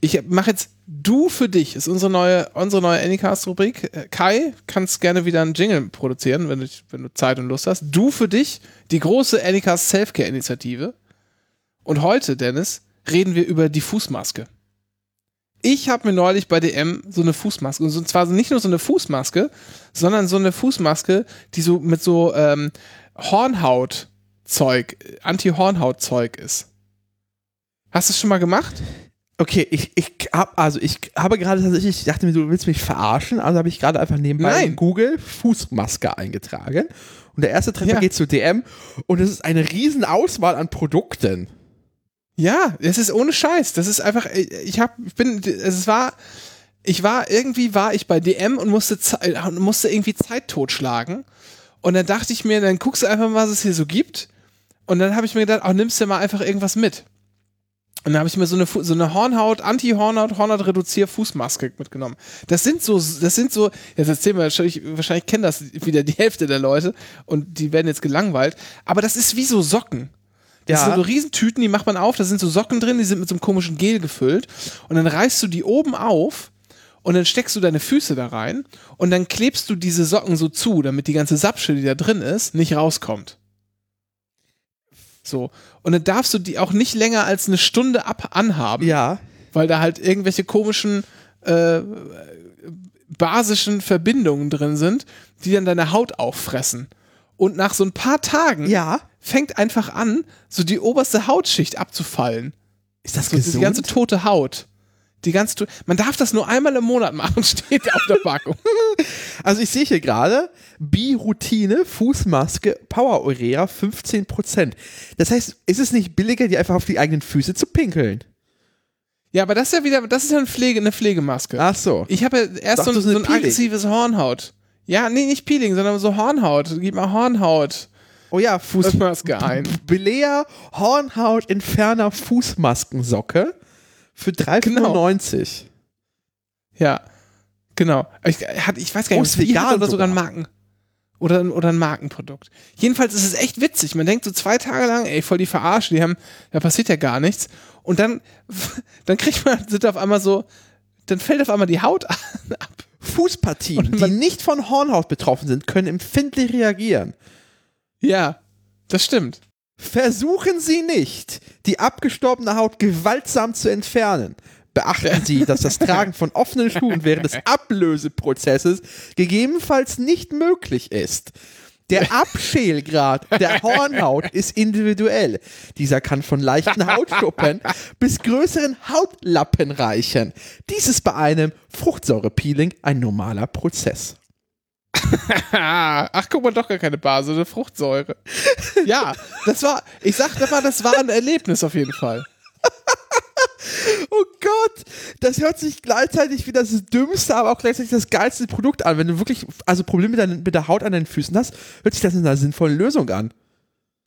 Ich mache jetzt du für dich, ist unsere neue, unsere neue Anycast-Rubrik. Äh, Kai, kannst gerne wieder einen Jingle produzieren, wenn du, wenn du Zeit und Lust hast. Du für dich, die große Anycast Selfcare-Initiative. Und heute, Dennis, reden wir über die Fußmaske. Ich habe mir neulich bei DM so eine Fußmaske, und zwar nicht nur so eine Fußmaske, sondern so eine Fußmaske, die so mit so ähm, Hornhautzeug, Anti-Hornhautzeug ist. Hast du es schon mal gemacht? Okay, ich, ich hab, also ich habe gerade tatsächlich, ich dachte mir, du willst mich verarschen, also habe ich gerade einfach nebenbei Nein. in Google Fußmaske eingetragen. Und der erste Treffer Ja. geht zu DM und es ist eine riesen Auswahl an Produkten. Ja, es ist ohne Scheiß. Das ist einfach, ich hab, ich bin, es war, ich war, irgendwie war ich bei DM und musste, musste irgendwie Zeit totschlagen. Und dann dachte ich mir, dann guckst du einfach mal, was es hier so gibt. Und dann habe ich mir gedacht, auch nimmst du mal einfach irgendwas mit. Und dann habe ich mir so eine, so eine Hornhaut, Anti-Hornhaut, Hornhaut-Reduzier-Fußmaske mitgenommen. Das sind so, das sind so, jetzt erzählen wir wahrscheinlich, wahrscheinlich kennen das wieder die Hälfte der Leute und die werden jetzt gelangweilt. Aber das ist wie so Socken. Das Ja. sind so Riesentüten, die macht man auf, da sind so Socken drin, die sind mit so einem komischen Gel gefüllt. Und dann reißt du die oben auf und dann steckst du deine Füße da rein und dann klebst du diese Socken so zu, damit die ganze Sapsche, die da drin ist, nicht rauskommt. So. Und dann darfst du die auch nicht länger als eine Stunde ab anhaben, Ja. weil da halt irgendwelche komischen äh, basischen Verbindungen drin sind, die dann deine Haut auffressen. Und nach so ein paar Tagen Ja. fängt einfach an, so die oberste Hautschicht abzufallen. Ist das So die ganze tote Haut. Die ganze, man darf das nur einmal im Monat machen, steht auf der Packung. Also ich sehe hier gerade Bi-Routine, Fußmaske, Power Urea 15%. Das heißt, ist es nicht billiger, die einfach auf die eigenen Füße zu pinkeln? ja, aber das ist ja wieder, das ist ja eine, Pflege, eine Pflegemaske. Ach so. Ich habe ja erst Dachte, so, so eine ein Peeling. aggressives Hornhaut. Ja, nee, nicht Peeling, sondern so Hornhaut. Gib mal Hornhaut. Oh ja, Fuß Fußmaske ein. Belea Hornhaut Entferner Fußmaskensocke für 3,95. Ja, genau. Ich, hat, ich weiß gar Oh, nicht, ist ob es vegan oder sogar ein. Marken. Oder, ein- oder ein Markenprodukt. Jedenfalls ist es echt witzig. Man denkt so zwei Tage lang, ey, voll die Verarsche, die haben, da passiert ja gar nichts. Und dann, dann kriegt man, sind auf einmal so, dann fällt auf einmal die Haut ab. Fußpartien, die nicht von Hornhaut betroffen sind, können empfindlich reagieren. Ja, das stimmt. Versuchen Sie nicht, die abgestorbene Haut gewaltsam zu entfernen. Beachten Sie, dass das Tragen von offenen Schuhen während des Ablöseprozesses gegebenenfalls nicht möglich ist. Der Abschälgrad der Hornhaut ist individuell. Dieser kann von leichten Hautschuppen bis größeren Hautlappen reichen. Dies ist bei einem Fruchtsäurepeeling ein normaler Prozess. Ach, guck mal, doch gar keine Base, eine Fruchtsäure. Ja, das war, ich sag mal, das war ein Erlebnis auf jeden Fall. Oh Gott, das hört sich gleichzeitig wie das dümmste, aber auch gleichzeitig das geilste Produkt an. Wenn du wirklich also Probleme mit, mit der Haut an deinen Füßen hast, hört sich das in einer sinnvollen Lösung an.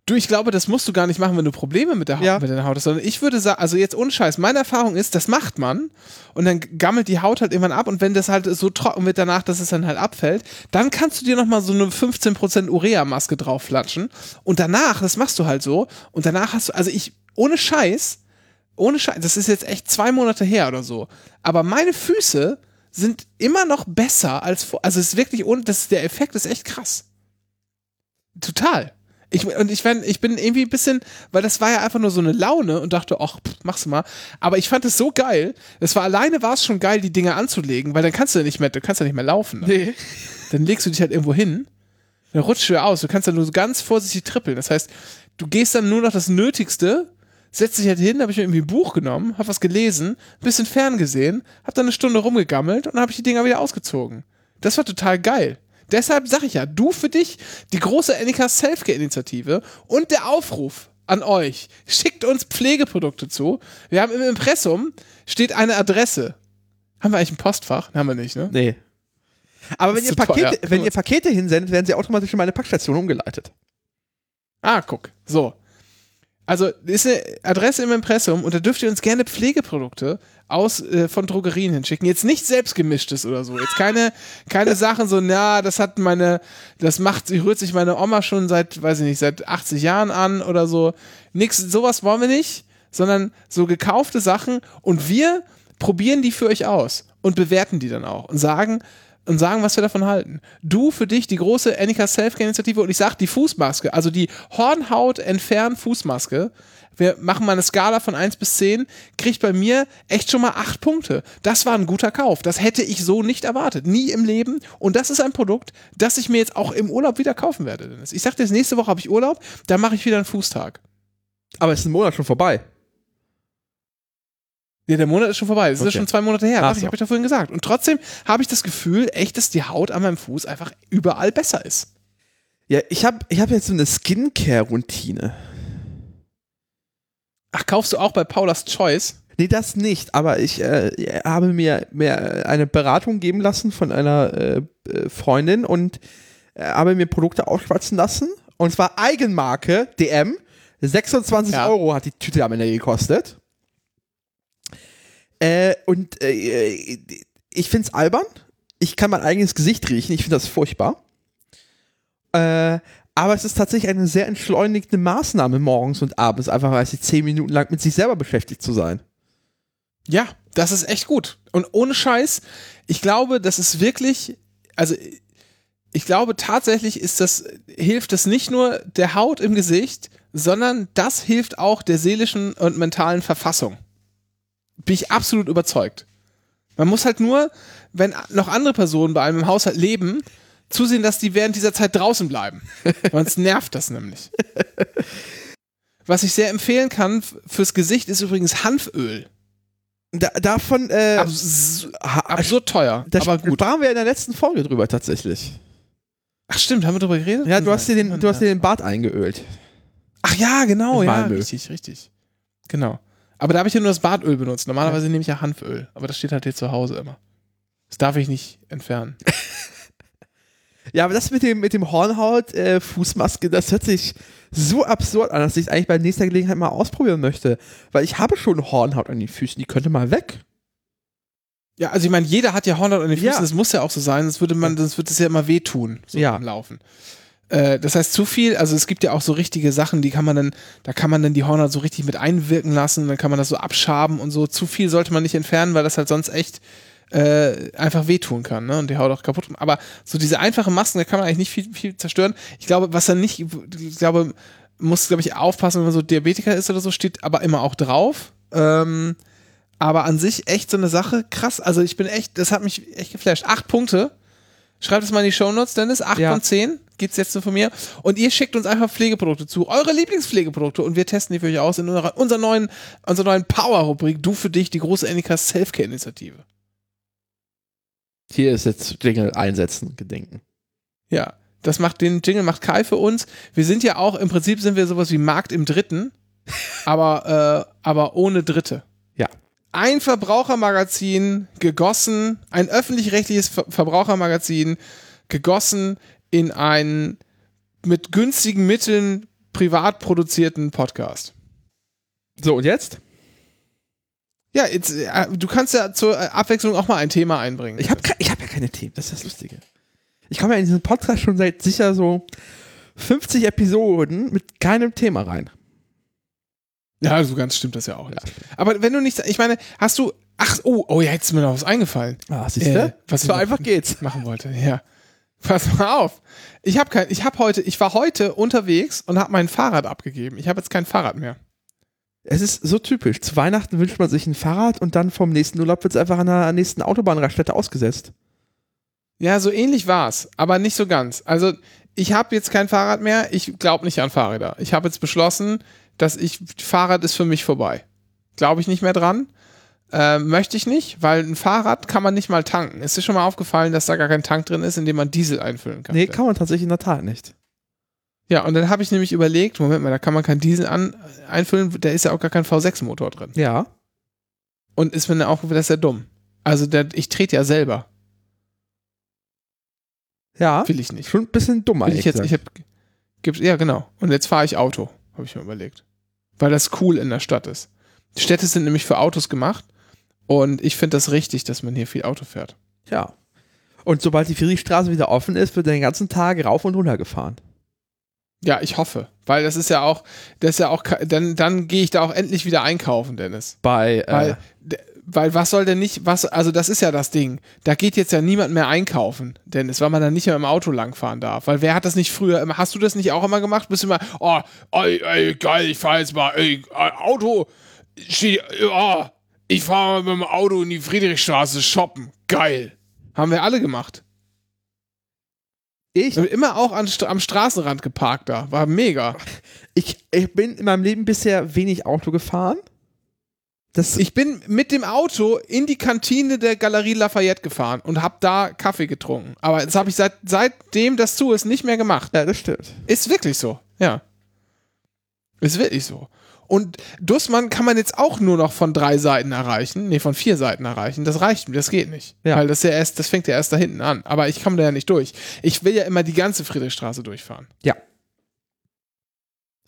Du, ich glaube, das musst du gar nicht machen, wenn du Probleme mit der Haut, Ja. mit deiner Haut hast, sondern ich würde sagen, also jetzt ohne Scheiß, meine Erfahrung ist, das macht man und dann gammelt die Haut halt irgendwann ab und wenn das halt so trocken wird danach, dass es dann halt abfällt, dann kannst du dir nochmal so eine 15% Urea-Maske draufflatschen und danach, das machst du halt so und danach hast du, also ich, ohne Scheiß, ohne Scheiß, das ist jetzt echt zwei Monate her oder so, aber meine Füße sind immer noch besser als vor, also es ist wirklich ohne, das, der Effekt ist echt krass. Total. Ich, und ich, wenn, ich bin irgendwie ein bisschen, weil das war ja einfach nur so eine Laune und dachte, ach, pff, mach's mal. Aber ich fand es so geil. Es war alleine war es schon geil, die Dinger anzulegen, weil dann kannst du ja nicht mehr, du kannst ja nicht mehr laufen. Dann, Nee. dann legst du dich halt irgendwo hin, dann rutschst du ja aus. Du kannst dann nur so ganz vorsichtig trippeln. Das heißt, du gehst dann nur noch das Nötigste, setzt dich halt hin, habe ich mir irgendwie ein Buch genommen, hab was gelesen, ein bisschen ferngesehen, hab dann eine Stunde rumgegammelt und dann habe ich die Dinger wieder ausgezogen. Das war total geil. Deshalb sag ich ja, du für dich, die große Annika Selfcare-Initiative und der Aufruf an euch, schickt uns Pflegeprodukte zu. Wir haben im Impressum steht eine Adresse. Haben wir eigentlich ein Postfach? Haben wir nicht, ne? Nee. Aber wenn ihr. Pakete, wenn ihr Pakete hinsendet, werden sie automatisch in meine Packstation umgeleitet. Ah, guck. So. Also ist eine Adresse im Impressum und da dürft ihr uns gerne Pflegeprodukte aus äh, von Drogerien hinschicken. Jetzt nicht selbstgemischtes oder so. Jetzt keine keine Sachen so, na, das hat meine, das macht, sie rührt sich meine Oma schon seit, weiß ich nicht, seit 80 Jahren an oder so. Nix, sowas wollen wir nicht, sondern so gekaufte Sachen und wir probieren die für euch aus und bewerten die dann auch und sagen, und sagen, was wir davon halten. Du für dich die große Annika Selfcare-Initiative und ich sag die Fußmaske, also die Hornhaut entfernen Fußmaske. Wir machen mal eine Skala von 1 bis 10, kriegt bei mir echt schon mal 8 Punkte. Das war ein guter Kauf. Das hätte ich so nicht erwartet. Nie im Leben. Und das ist ein Produkt, das ich mir jetzt auch im Urlaub wieder kaufen werde. Ich sagte jetzt, nächste Woche habe ich Urlaub, dann mache ich wieder einen Fußtag. Aber es ist ein Monat schon vorbei. Ja, der Monat ist schon vorbei. Es Okay. ist schon zwei Monate her. Ach ich habe ich doch vorhin gesagt. Und trotzdem habe ich das Gefühl, echt, dass die Haut an meinem Fuß einfach überall besser ist. Ja, ich habe ich hab jetzt so eine Skincare-Routine. Ach, kaufst du auch bei Paula's Choice? Nee, das nicht, aber ich äh, habe mir, mir eine Beratung geben lassen von einer äh, äh, Freundin und äh, habe mir Produkte aufschwatzen lassen. Und zwar Eigenmarke, DM. 26 Ja. Euro hat die Tüte am Ende gekostet. Äh, und äh, ich finde es albern. Ich kann mein eigenes Gesicht riechen. Ich finde das furchtbar. Äh, aber es ist tatsächlich eine sehr entschleunigende Maßnahme morgens und abends, einfach weil sie zehn Minuten lang mit sich selber beschäftigt zu sein. Ja, das ist echt gut. Und ohne Scheiß, ich glaube, das ist wirklich, also ich glaube tatsächlich ist das, hilft das nicht nur der Haut im Gesicht, sondern das hilft auch der seelischen und mentalen Verfassung. Bin ich absolut überzeugt. Man muss halt nur, wenn noch andere Personen bei einem im Haushalt leben, zusehen, dass die während dieser Zeit draußen bleiben. Sonst nervt das nämlich. Was ich sehr empfehlen kann fürs Gesicht ist übrigens Hanföl. Da, davon, äh, Abs absurd teuer, da aber gut. waren wir in der letzten Folge drüber tatsächlich. Ach stimmt, haben wir drüber geredet? Ja, du hast dir den, du hast dir den Bart eingeölt. Ach ja, genau, In ja, Malmö. richtig, richtig. Genau. Aber da habe ich ja nur das Badöl benutzt. Normalerweise nehme ich ja Hanföl, aber das steht halt hier zu Hause immer. Das darf ich nicht entfernen. Ja, aber das mit dem, mit dem Hornhaut-Fußmaske, das hört sich so absurd an, dass ich es eigentlich bei nächster Gelegenheit mal ausprobieren möchte. Weil ich habe schon Hornhaut an den Füßen, die könnte mal weg. Ja, also ich meine, jeder hat ja Hornhaut an den Füßen, Ja. das muss ja auch so sein, sonst würde man, das wird es ja immer wehtun, so Ja. beim Laufen. Äh, das heißt, zu viel, also es gibt ja auch so richtige Sachen, die kann man dann, da kann man dann die Hornhaut so richtig mit einwirken lassen, dann kann man das so abschaben und so. Zu viel sollte man nicht entfernen, weil das halt sonst echt äh, einfach wehtun kann, ne? Und die Haut auch kaputt. Aber so diese einfachen Masken, da kann man eigentlich nicht viel, viel zerstören. Ich glaube, was dann nicht, ich glaube, muss, glaube ich, aufpassen, wenn man so Diabetiker ist oder so, steht aber immer auch drauf. Ähm, aber an sich echt so eine Sache, krass. Also ich bin echt, das hat mich echt geflasht. Acht Punkte. Schreibt es mal in die Shownotes, Dennis. Acht Ja. von zehn gibt's jetzt so von mir. Und ihr schickt uns einfach Pflegeprodukte zu. Eure Lieblingspflegeprodukte. Und wir testen die für euch aus in unserer, unserer neuen, unserer neuen Power-Rubrik. Du für dich, die große Annika Selfcare-Initiative. Hier ist jetzt Jingle einsetzen, gedenken. Ja. Das macht den Jingle, macht Kai für uns. Wir sind ja auch, im Prinzip sind wir sowas wie Markt im Dritten, aber, äh, aber ohne Dritte. Ein Verbrauchermagazin gegossen, ein öffentlich-rechtliches Ver Verbrauchermagazin gegossen in einen mit günstigen Mitteln privat produzierten Podcast. So, und jetzt? Ja, jetzt, äh, du kannst ja zur äh, Abwechslung auch mal ein Thema einbringen. Ich habe ich hab ja keine Themen, das ist das Lustige. Ich komme ja in diesen Podcast schon seit sicher so 50 Episoden mit keinem Thema rein. Ja, so ganz stimmt das ja auch nicht. Aber wenn du nicht, ich meine, hast du, ach, oh, oh, ja, jetzt ist mir noch was eingefallen. Ah, siehst Äh, du? was ich so einfach geht's. machen wollte. Ja. Pass mal auf. Ich habe kein, ich habe heute, ich war heute unterwegs und habe mein Fahrrad abgegeben. Ich habe jetzt kein Fahrrad mehr. Es ist so typisch. Zu Weihnachten wünscht man sich ein Fahrrad und dann vom nächsten Urlaub wird es einfach an der nächsten Autobahnraststätte ausgesetzt. Ja, so ähnlich war's, aber nicht so ganz. Also ich habe jetzt kein Fahrrad mehr. Ich glaube nicht an Fahrräder. Ich habe jetzt beschlossen, dass ich Fahrrad ist für mich vorbei. Glaube ich nicht mehr dran. Äh, möchte ich nicht, weil ein Fahrrad kann man nicht mal tanken. Ist dir schon mal aufgefallen, dass da gar kein Tank drin ist, in dem man Diesel einfüllen kann? Nee, kann man tatsächlich in der Tat nicht. Ja, und dann habe ich nämlich überlegt, Moment mal, da kann man kein Diesel an, einfüllen, da ist ja auch gar kein V6-Motor drin. Ja. Und ist mir dann auch, das ist ja dumm. Also der, ich trete ja selber. Ja. Will ich nicht. Schon ein bisschen dumm Will eigentlich. ich jetzt, ich hab, gibt's, ja, genau. Und jetzt fahre ich Auto, habe ich mir überlegt. Weil das cool in der Stadt ist. Die Städte sind nämlich für Autos gemacht und ich finde das richtig, dass man hier viel Auto fährt. ja. Und sobald die Friedrichstraße wieder offen ist, wird den ganzen Tag rauf und runter gefahren. Ja, ich hoffe. Weil das ist ja auch, das ist ja auch, dann, dann gehe ich da auch endlich wieder einkaufen, Dennis. Bei, äh, Weil, Weil was soll denn nicht, was, also das ist ja das Ding. Da geht jetzt ja niemand mehr einkaufen, Dennis, weil man dann nicht mehr im Auto langfahren darf. Weil wer hat das nicht früher immer, hast du das nicht auch immer gemacht? Bist du immer, oh, ey, ey geil, ich fahr jetzt mal, ey, Auto, steht, oh, ich fahre mit dem Auto in die Friedrichstraße shoppen. Geil. Haben wir alle gemacht. Ich? Immer auch an, am Straßenrand geparkt da. War mega. Ich, ich bin in meinem Leben bisher wenig Auto gefahren. Das ich bin mit dem Auto in die Kantine der Galerie Lafayette gefahren und habe da Kaffee getrunken. Aber das habe ich seit, seitdem das zu ist nicht mehr gemacht. Ja, das stimmt. Ist wirklich so. Ja. Ist wirklich so. Und Dussmann kann man jetzt auch nur noch von drei Seiten erreichen, nee, von vier Seiten erreichen. Das reicht mir, das geht nicht. Ja. Weil das ja erst, das fängt ja erst da hinten an. Aber ich komme da ja nicht durch. Ich will ja immer die ganze Friedrichstraße durchfahren. Ja.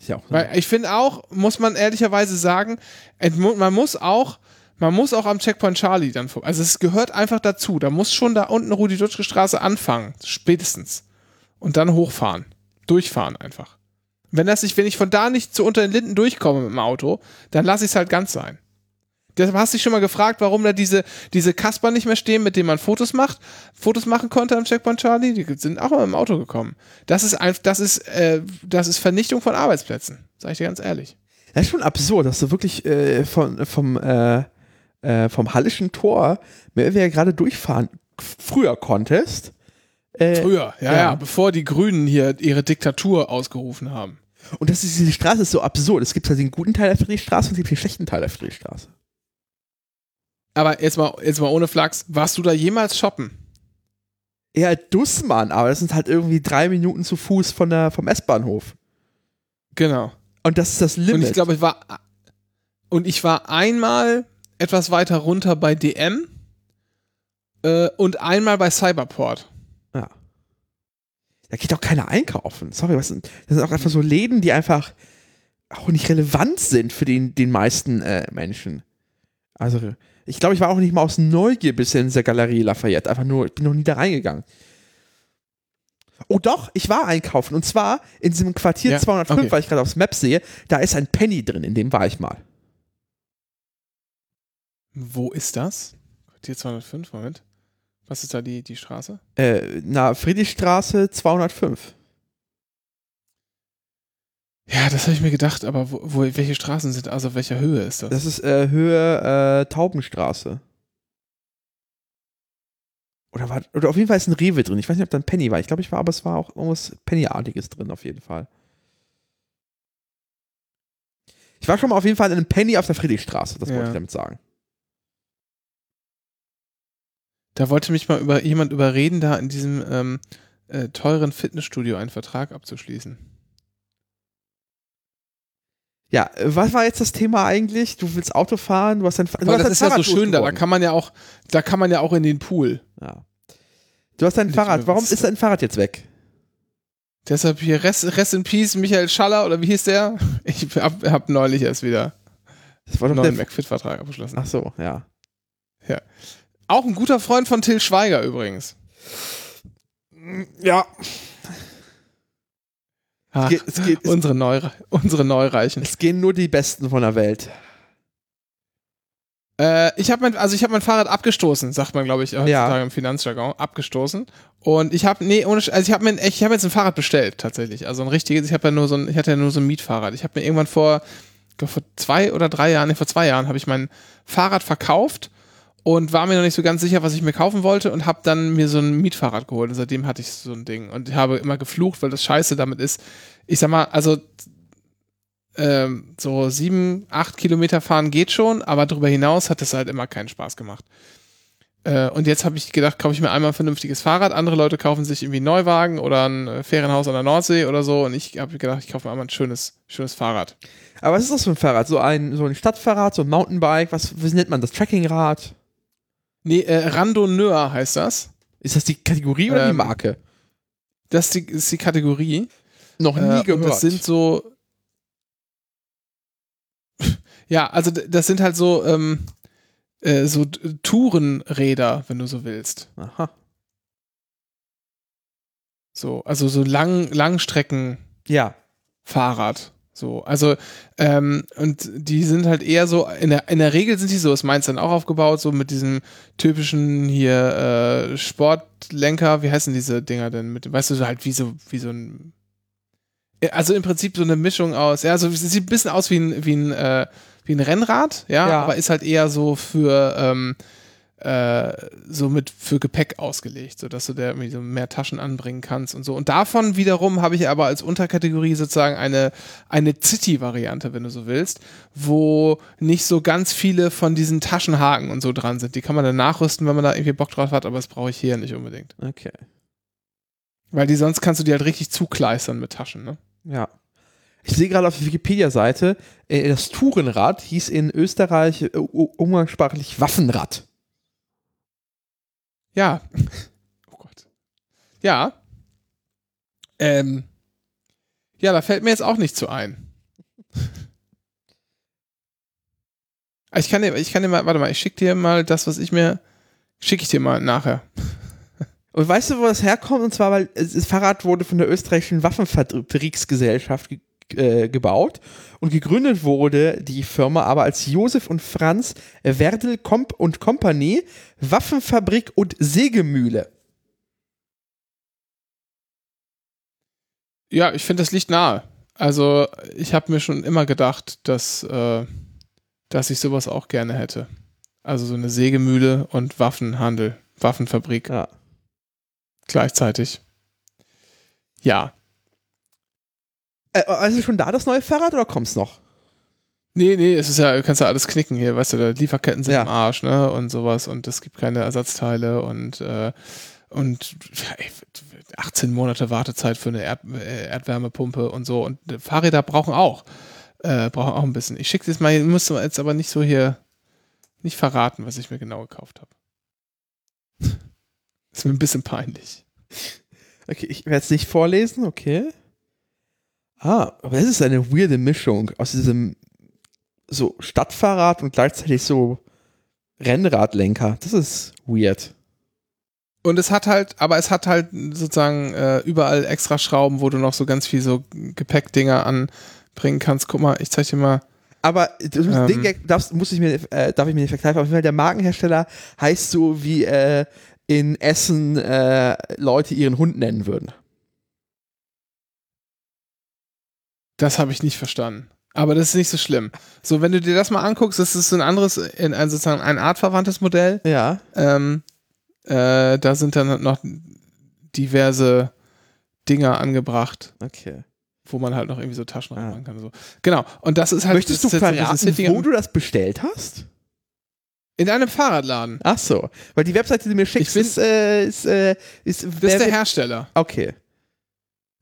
Ist ja auch so. Weil ich finde auch, muss man ehrlicherweise sagen, man muss auch, man muss auch am Checkpoint Charlie dann vor. Also es gehört einfach dazu. Da muss schon da unten Rudi-Dutschke Straße anfangen, spätestens. Und dann hochfahren. Durchfahren einfach. Wenn das nicht, wenn ich von da nicht zu unter den Linden durchkomme mit dem Auto, dann lasse ich es halt ganz sein. Deshalb hast du dich schon mal gefragt, warum da diese, diese Kasper nicht mehr stehen, mit denen man Fotos macht, Fotos machen konnte am Checkpoint Charlie. Die sind auch mal im Auto gekommen. Das ist einfach, das ist, äh, das ist Vernichtung von Arbeitsplätzen. Sag ich dir ganz ehrlich. Das ist schon absurd, dass du wirklich äh, von, vom, äh, äh, vom Hallischen Tor mehr wir gerade durchfahren früher konntest. Äh, früher, ja, ja, ja, bevor die Grünen hier ihre Diktatur ausgerufen haben. Und das ist, diese Straße ist so absurd. Es gibt halt den guten Teil der Friedrichstraße und es gibt den schlechten Teil der Friedrichstraße. Aber jetzt mal, jetzt mal ohne Flachs, warst du da jemals shoppen? Ja, Dussmann, aber das sind halt irgendwie drei Minuten zu Fuß von der, vom S-Bahnhof. Genau. Und das ist das Limit. Und ich glaube, ich war, und ich war einmal etwas weiter runter bei DM äh, und einmal bei Cyberport. Ja. Da geht auch keiner einkaufen. Sorry, was sind, das sind auch einfach so Läden, die einfach auch nicht relevant sind für den, den meisten äh, Menschen. Also, ich glaube, ich war auch nicht mal aus Neugier bisher in dieser Galerie Lafayette. Einfach nur, ich bin noch nie da reingegangen. Oh doch, ich war einkaufen. Und zwar in diesem Quartier ja, 205, okay. weil ich gerade aufs Map sehe. Da ist ein Penny drin, in dem war ich mal. Wo ist das? Quartier 205, Moment. Was ist da die, die Straße? Äh, na, Friedrichstraße 205. Ja, das habe ich mir gedacht, aber wo, wo, welche Straßen sind, also welcher Höhe ist das? Das ist äh, Höhe äh, Taubenstraße. Oder, war, oder auf jeden Fall ist ein Rewe drin. Ich weiß nicht, ob da ein Penny war. Ich glaube, ich war, aber es war auch irgendwas Penny-artiges drin, auf jeden Fall. Ich war schon mal auf jeden Fall in einem Penny auf der Friedrichstraße, das ja. wollte ich damit sagen. Da wollte mich mal über, jemand überreden, da in diesem ähm, äh, teuren Fitnessstudio einen Vertrag abzuschließen. Ja, was war jetzt das Thema eigentlich? Du willst Auto fahren, du hast dein, du hast das ist Fahrrad ja so schön da, da kann man ja auch, da kann man ja auch in den Pool. Ja. Du hast dein Nicht Fahrrad, warum ist dein Fahrrad jetzt weg? Deshalb hier Rest, Rest in Peace, Michael Schaller, oder wie hieß der? Ich hab, hab neulich erst wieder einen neuen McFit-Vertrag abgeschlossen. Ach so, ja. Ja. Auch ein guter Freund von Till Schweiger übrigens. Ja. Ach, es geht, es unsere, Neu, unsere Neureichen. Es gehen nur die Besten von der Welt. Äh, ich habe mein, also ich habe mein Fahrrad abgestoßen, sagt man, glaube ich, heutzutage ja. im Finanzjargon, abgestoßen. Und ich habe, nee, ohne, also ich habe mir, ich habe jetzt ein Fahrrad bestellt tatsächlich, also ein richtiges. Ich habe ja nur so ein, ich hatte ja nur so ein Mietfahrrad. Ich habe mir irgendwann vor, glaub, vor zwei oder drei Jahren, nee, vor zwei Jahren, habe ich mein Fahrrad verkauft und war mir noch nicht so ganz sicher, was ich mir kaufen wollte und habe dann mir so ein Mietfahrrad geholt und seitdem hatte ich so ein Ding und habe immer geflucht, weil das Scheiße damit ist. Ich sag mal, also ähm, so sieben, acht Kilometer fahren geht schon, aber darüber hinaus hat es halt immer keinen Spaß gemacht. Äh, und jetzt habe ich gedacht, kaufe ich mir einmal ein vernünftiges Fahrrad. Andere Leute kaufen sich irgendwie einen Neuwagen oder ein äh, Ferienhaus an der Nordsee oder so und ich habe gedacht, ich kaufe mir einmal ein schönes, schönes Fahrrad. Aber was ist das für ein Fahrrad? So ein, so ein Stadtfahrrad, so ein Mountainbike? Was, wie nennt man das? Trackingrad? Nee, äh, Randonneur heißt das. Ist das die Kategorie oder ähm, die Marke? Das ist die, ist die Kategorie. Noch nie äh, gehört. das sind so. ja, also das sind halt so, ähm, äh, so Tourenräder, wenn du so willst. Aha. So, also so lang, Langstrecken. Ja. Fahrrad. So, also, ähm, und die sind halt eher so, in der, in der Regel sind die so, ist meins dann auch aufgebaut, so mit diesem typischen hier äh, Sportlenker, wie heißen diese Dinger denn? Mit, weißt du, halt wie so, wie so ein. Also im Prinzip so eine Mischung aus, ja, so sieht ein bisschen aus wie ein, wie ein, äh, wie ein Rennrad, ja, Ja. aber ist halt eher so für ähm, äh, so mit für Gepäck ausgelegt, sodass du da irgendwie so mehr Taschen anbringen kannst und so. Und davon wiederum habe ich aber als Unterkategorie sozusagen eine, eine City-Variante, wenn du so willst, wo nicht so ganz viele von diesen Taschenhaken und so dran sind. Die kann man dann nachrüsten, wenn man da irgendwie Bock drauf hat, aber das brauche ich hier nicht unbedingt. Okay. Weil die sonst kannst du die halt richtig zukleistern mit Taschen, ne? Ja. Ich sehe gerade auf der Wikipedia-Seite, äh, das Tourenrad hieß in Österreich äh, umgangssprachlich Waffenrad. Ja. Oh Gott. Ja. Ähm. Ja, da fällt mir jetzt auch nicht zu ein. Ich kann dir, ich kann dir mal, warte mal, ich schick dir mal das, was ich mir, schicke ich dir mal nachher. Und weißt du, wo das herkommt? Und zwar, weil das Fahrrad wurde von der österreichischen Waffenfabriksgesellschaft ge äh, gebaut und gegründet wurde die Firma aber als Josef und Franz Werdel Comp und Company Waffenfabrik und Sägemühle. Ja, ich finde, das liegt nahe. Also, ich habe mir schon immer gedacht, dass, äh, dass ich sowas auch gerne hätte. Also so eine Sägemühle und Waffenhandel, Waffenfabrik Ja. gleichzeitig. Ja. Äh, also schon da das neue Fahrrad oder kommt's noch? Nee, nee, es ist ja, du kannst ja alles knicken hier, weißt du, die Lieferketten sind Ja. im Arsch, ne? Und sowas und es gibt keine Ersatzteile und äh, und ey, 18 Monate Wartezeit für eine Erd äh, Erdwärmepumpe und so. Und äh, Fahrräder brauchen auch, äh, brauchen auch ein bisschen. Ich schicke das mal, ich muss jetzt aber nicht so hier nicht verraten, was ich mir genau gekauft habe. Ist mir ein bisschen peinlich. Okay, ich werde es nicht vorlesen, okay. Ah, aber das ist eine weirde Mischung aus diesem so Stadtfahrrad und gleichzeitig so Rennradlenker. Das ist weird. Und es hat halt, aber es hat halt sozusagen äh, überall extra Schrauben, wo du noch so ganz viel so Gepäckdinger anbringen kannst. Guck mal, ich zeig dir mal. Aber das Ähm. Ding Gag darfst, muss ich mir, äh, darf ich mir nicht verkneifen. Auf jeden Fall, der Markenhersteller heißt so, wie äh, in Essen äh, Leute ihren Hund nennen würden. Das habe ich nicht verstanden. Aber das ist nicht so schlimm. So, wenn du dir das mal anguckst, das ist so ein anderes, in, ein, sozusagen ein artverwandtes Modell. Ja. Ähm, äh, da sind dann noch diverse Dinger angebracht, Okay. wo man halt noch irgendwie so Taschen Ah. reinmachen kann. So. Genau. Und das ist halt. Möchtest du das ist verraten, wo du das bestellt hast? In einem Fahrradladen. Ach so. Weil die Webseite, die du mir schickst, bin- ist, äh, ist, äh, ist, Das ist der Hersteller. Okay.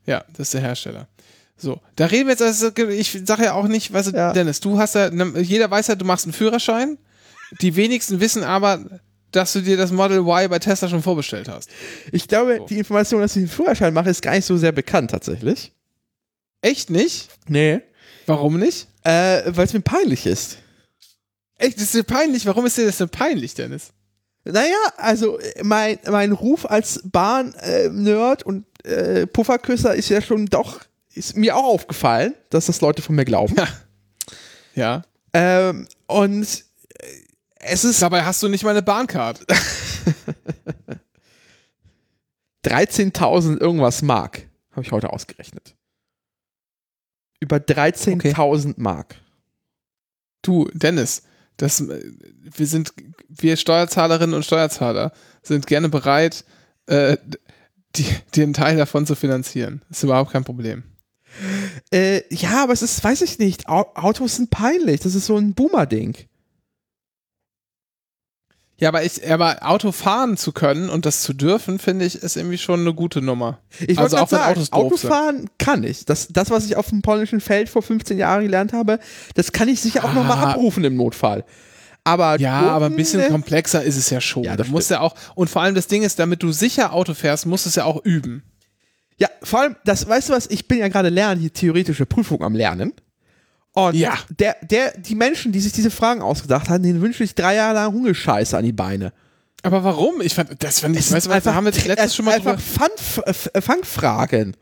Ja, das ist der Hersteller. So, da reden wir jetzt, also ich sage ja auch nicht, weißt du, Ja. Dennis, du hast ja, ne, jeder weiß ja, du machst einen Führerschein. Die wenigsten wissen aber, dass du dir das Model Y bei Tesla schon vorbestellt hast. Ich glaube, So. die Information, dass ich einen Führerschein mache, ist gar nicht so sehr bekannt tatsächlich. Echt nicht? Nee. Warum nicht? Äh, weil es mir peinlich ist. Echt, das ist dir peinlich. Warum ist dir das denn peinlich, Dennis? Naja, also äh, mein, mein Ruf als Bahn-Nerd und äh, Pufferküsser ist ja schon doch, ist mir auch aufgefallen, dass das Leute von mir glauben. Ja. ähm, und äh, es ist Dabei hast du nicht mal eine Bahncard. 13.000 irgendwas Mark, habe ich heute ausgerechnet. Über 13.000 Mark. Du, Dennis, das, äh, wir sind, wir Steuerzahlerinnen und Steuerzahler sind gerne bereit, äh, die, den Teil davon zu finanzieren. ist überhaupt kein Problem. Äh, ja, aber es ist, weiß ich nicht, Au Autos sind peinlich. Das ist so ein Boomer-Ding. Ja, aber ich, aber Auto fahren zu können und das zu dürfen, finde ich, ist irgendwie schon eine gute Nummer. Ich Also auch wenn gerade Autos sagen, doof sind. Autofahren kann ich. Das, das, was ich auf dem polnischen Feld vor 15 Jahren gelernt habe, das kann ich sicher auch nochmal Ah. abrufen im Notfall. Aber Ja, aber ein bisschen ne? komplexer ist es ja schon. Ja, das du musst ja auch, und vor allem das Ding ist, damit du sicher Auto fährst, musst du es ja auch üben. Ja, vor allem, das, weißt du was, ich bin ja gerade lernen, hier theoretische Prüfung am Lernen. Und Ja. der, der, die Menschen, die sich diese Fragen ausgedacht haben, denen wünsche ich drei Jahre lang Hungescheiße an die Beine. Aber warum? Ich fand, das fand ich, weißt du was, da haben wir es letztes schon mal einfach drüber. F- Fangfragen.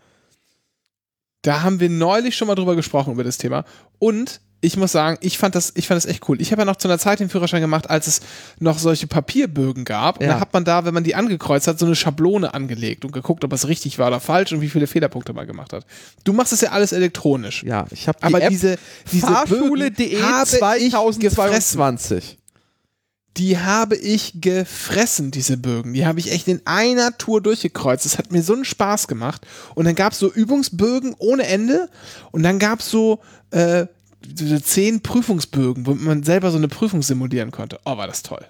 Da haben wir neulich schon mal drüber gesprochen, über das Thema. Und ich muss sagen, ich fand das, ich fand das echt cool. Ich habe ja noch zu einer Zeit den Führerschein gemacht, als es noch solche Papierbögen gab. Und Ja. da hat man da, wenn man die angekreuzt hat, so eine Schablone angelegt und geguckt, ob es richtig war oder falsch und wie viele Fehlerpunkte man gemacht hat. Du machst es ja alles elektronisch. Ja, ich habe die Aber App diese, diese Fahrschule.de Bögen habe ich gefressen. 2022. Die habe ich gefressen, diese Bögen. Die habe ich echt in einer Tour durchgekreuzt. Das hat mir so einen Spaß gemacht. Und dann gab es so Übungsbögen ohne Ende. Und dann gab es so, äh, so zehn Prüfungsbögen, wo man selber so eine Prüfung simulieren konnte. Oh, war das toll.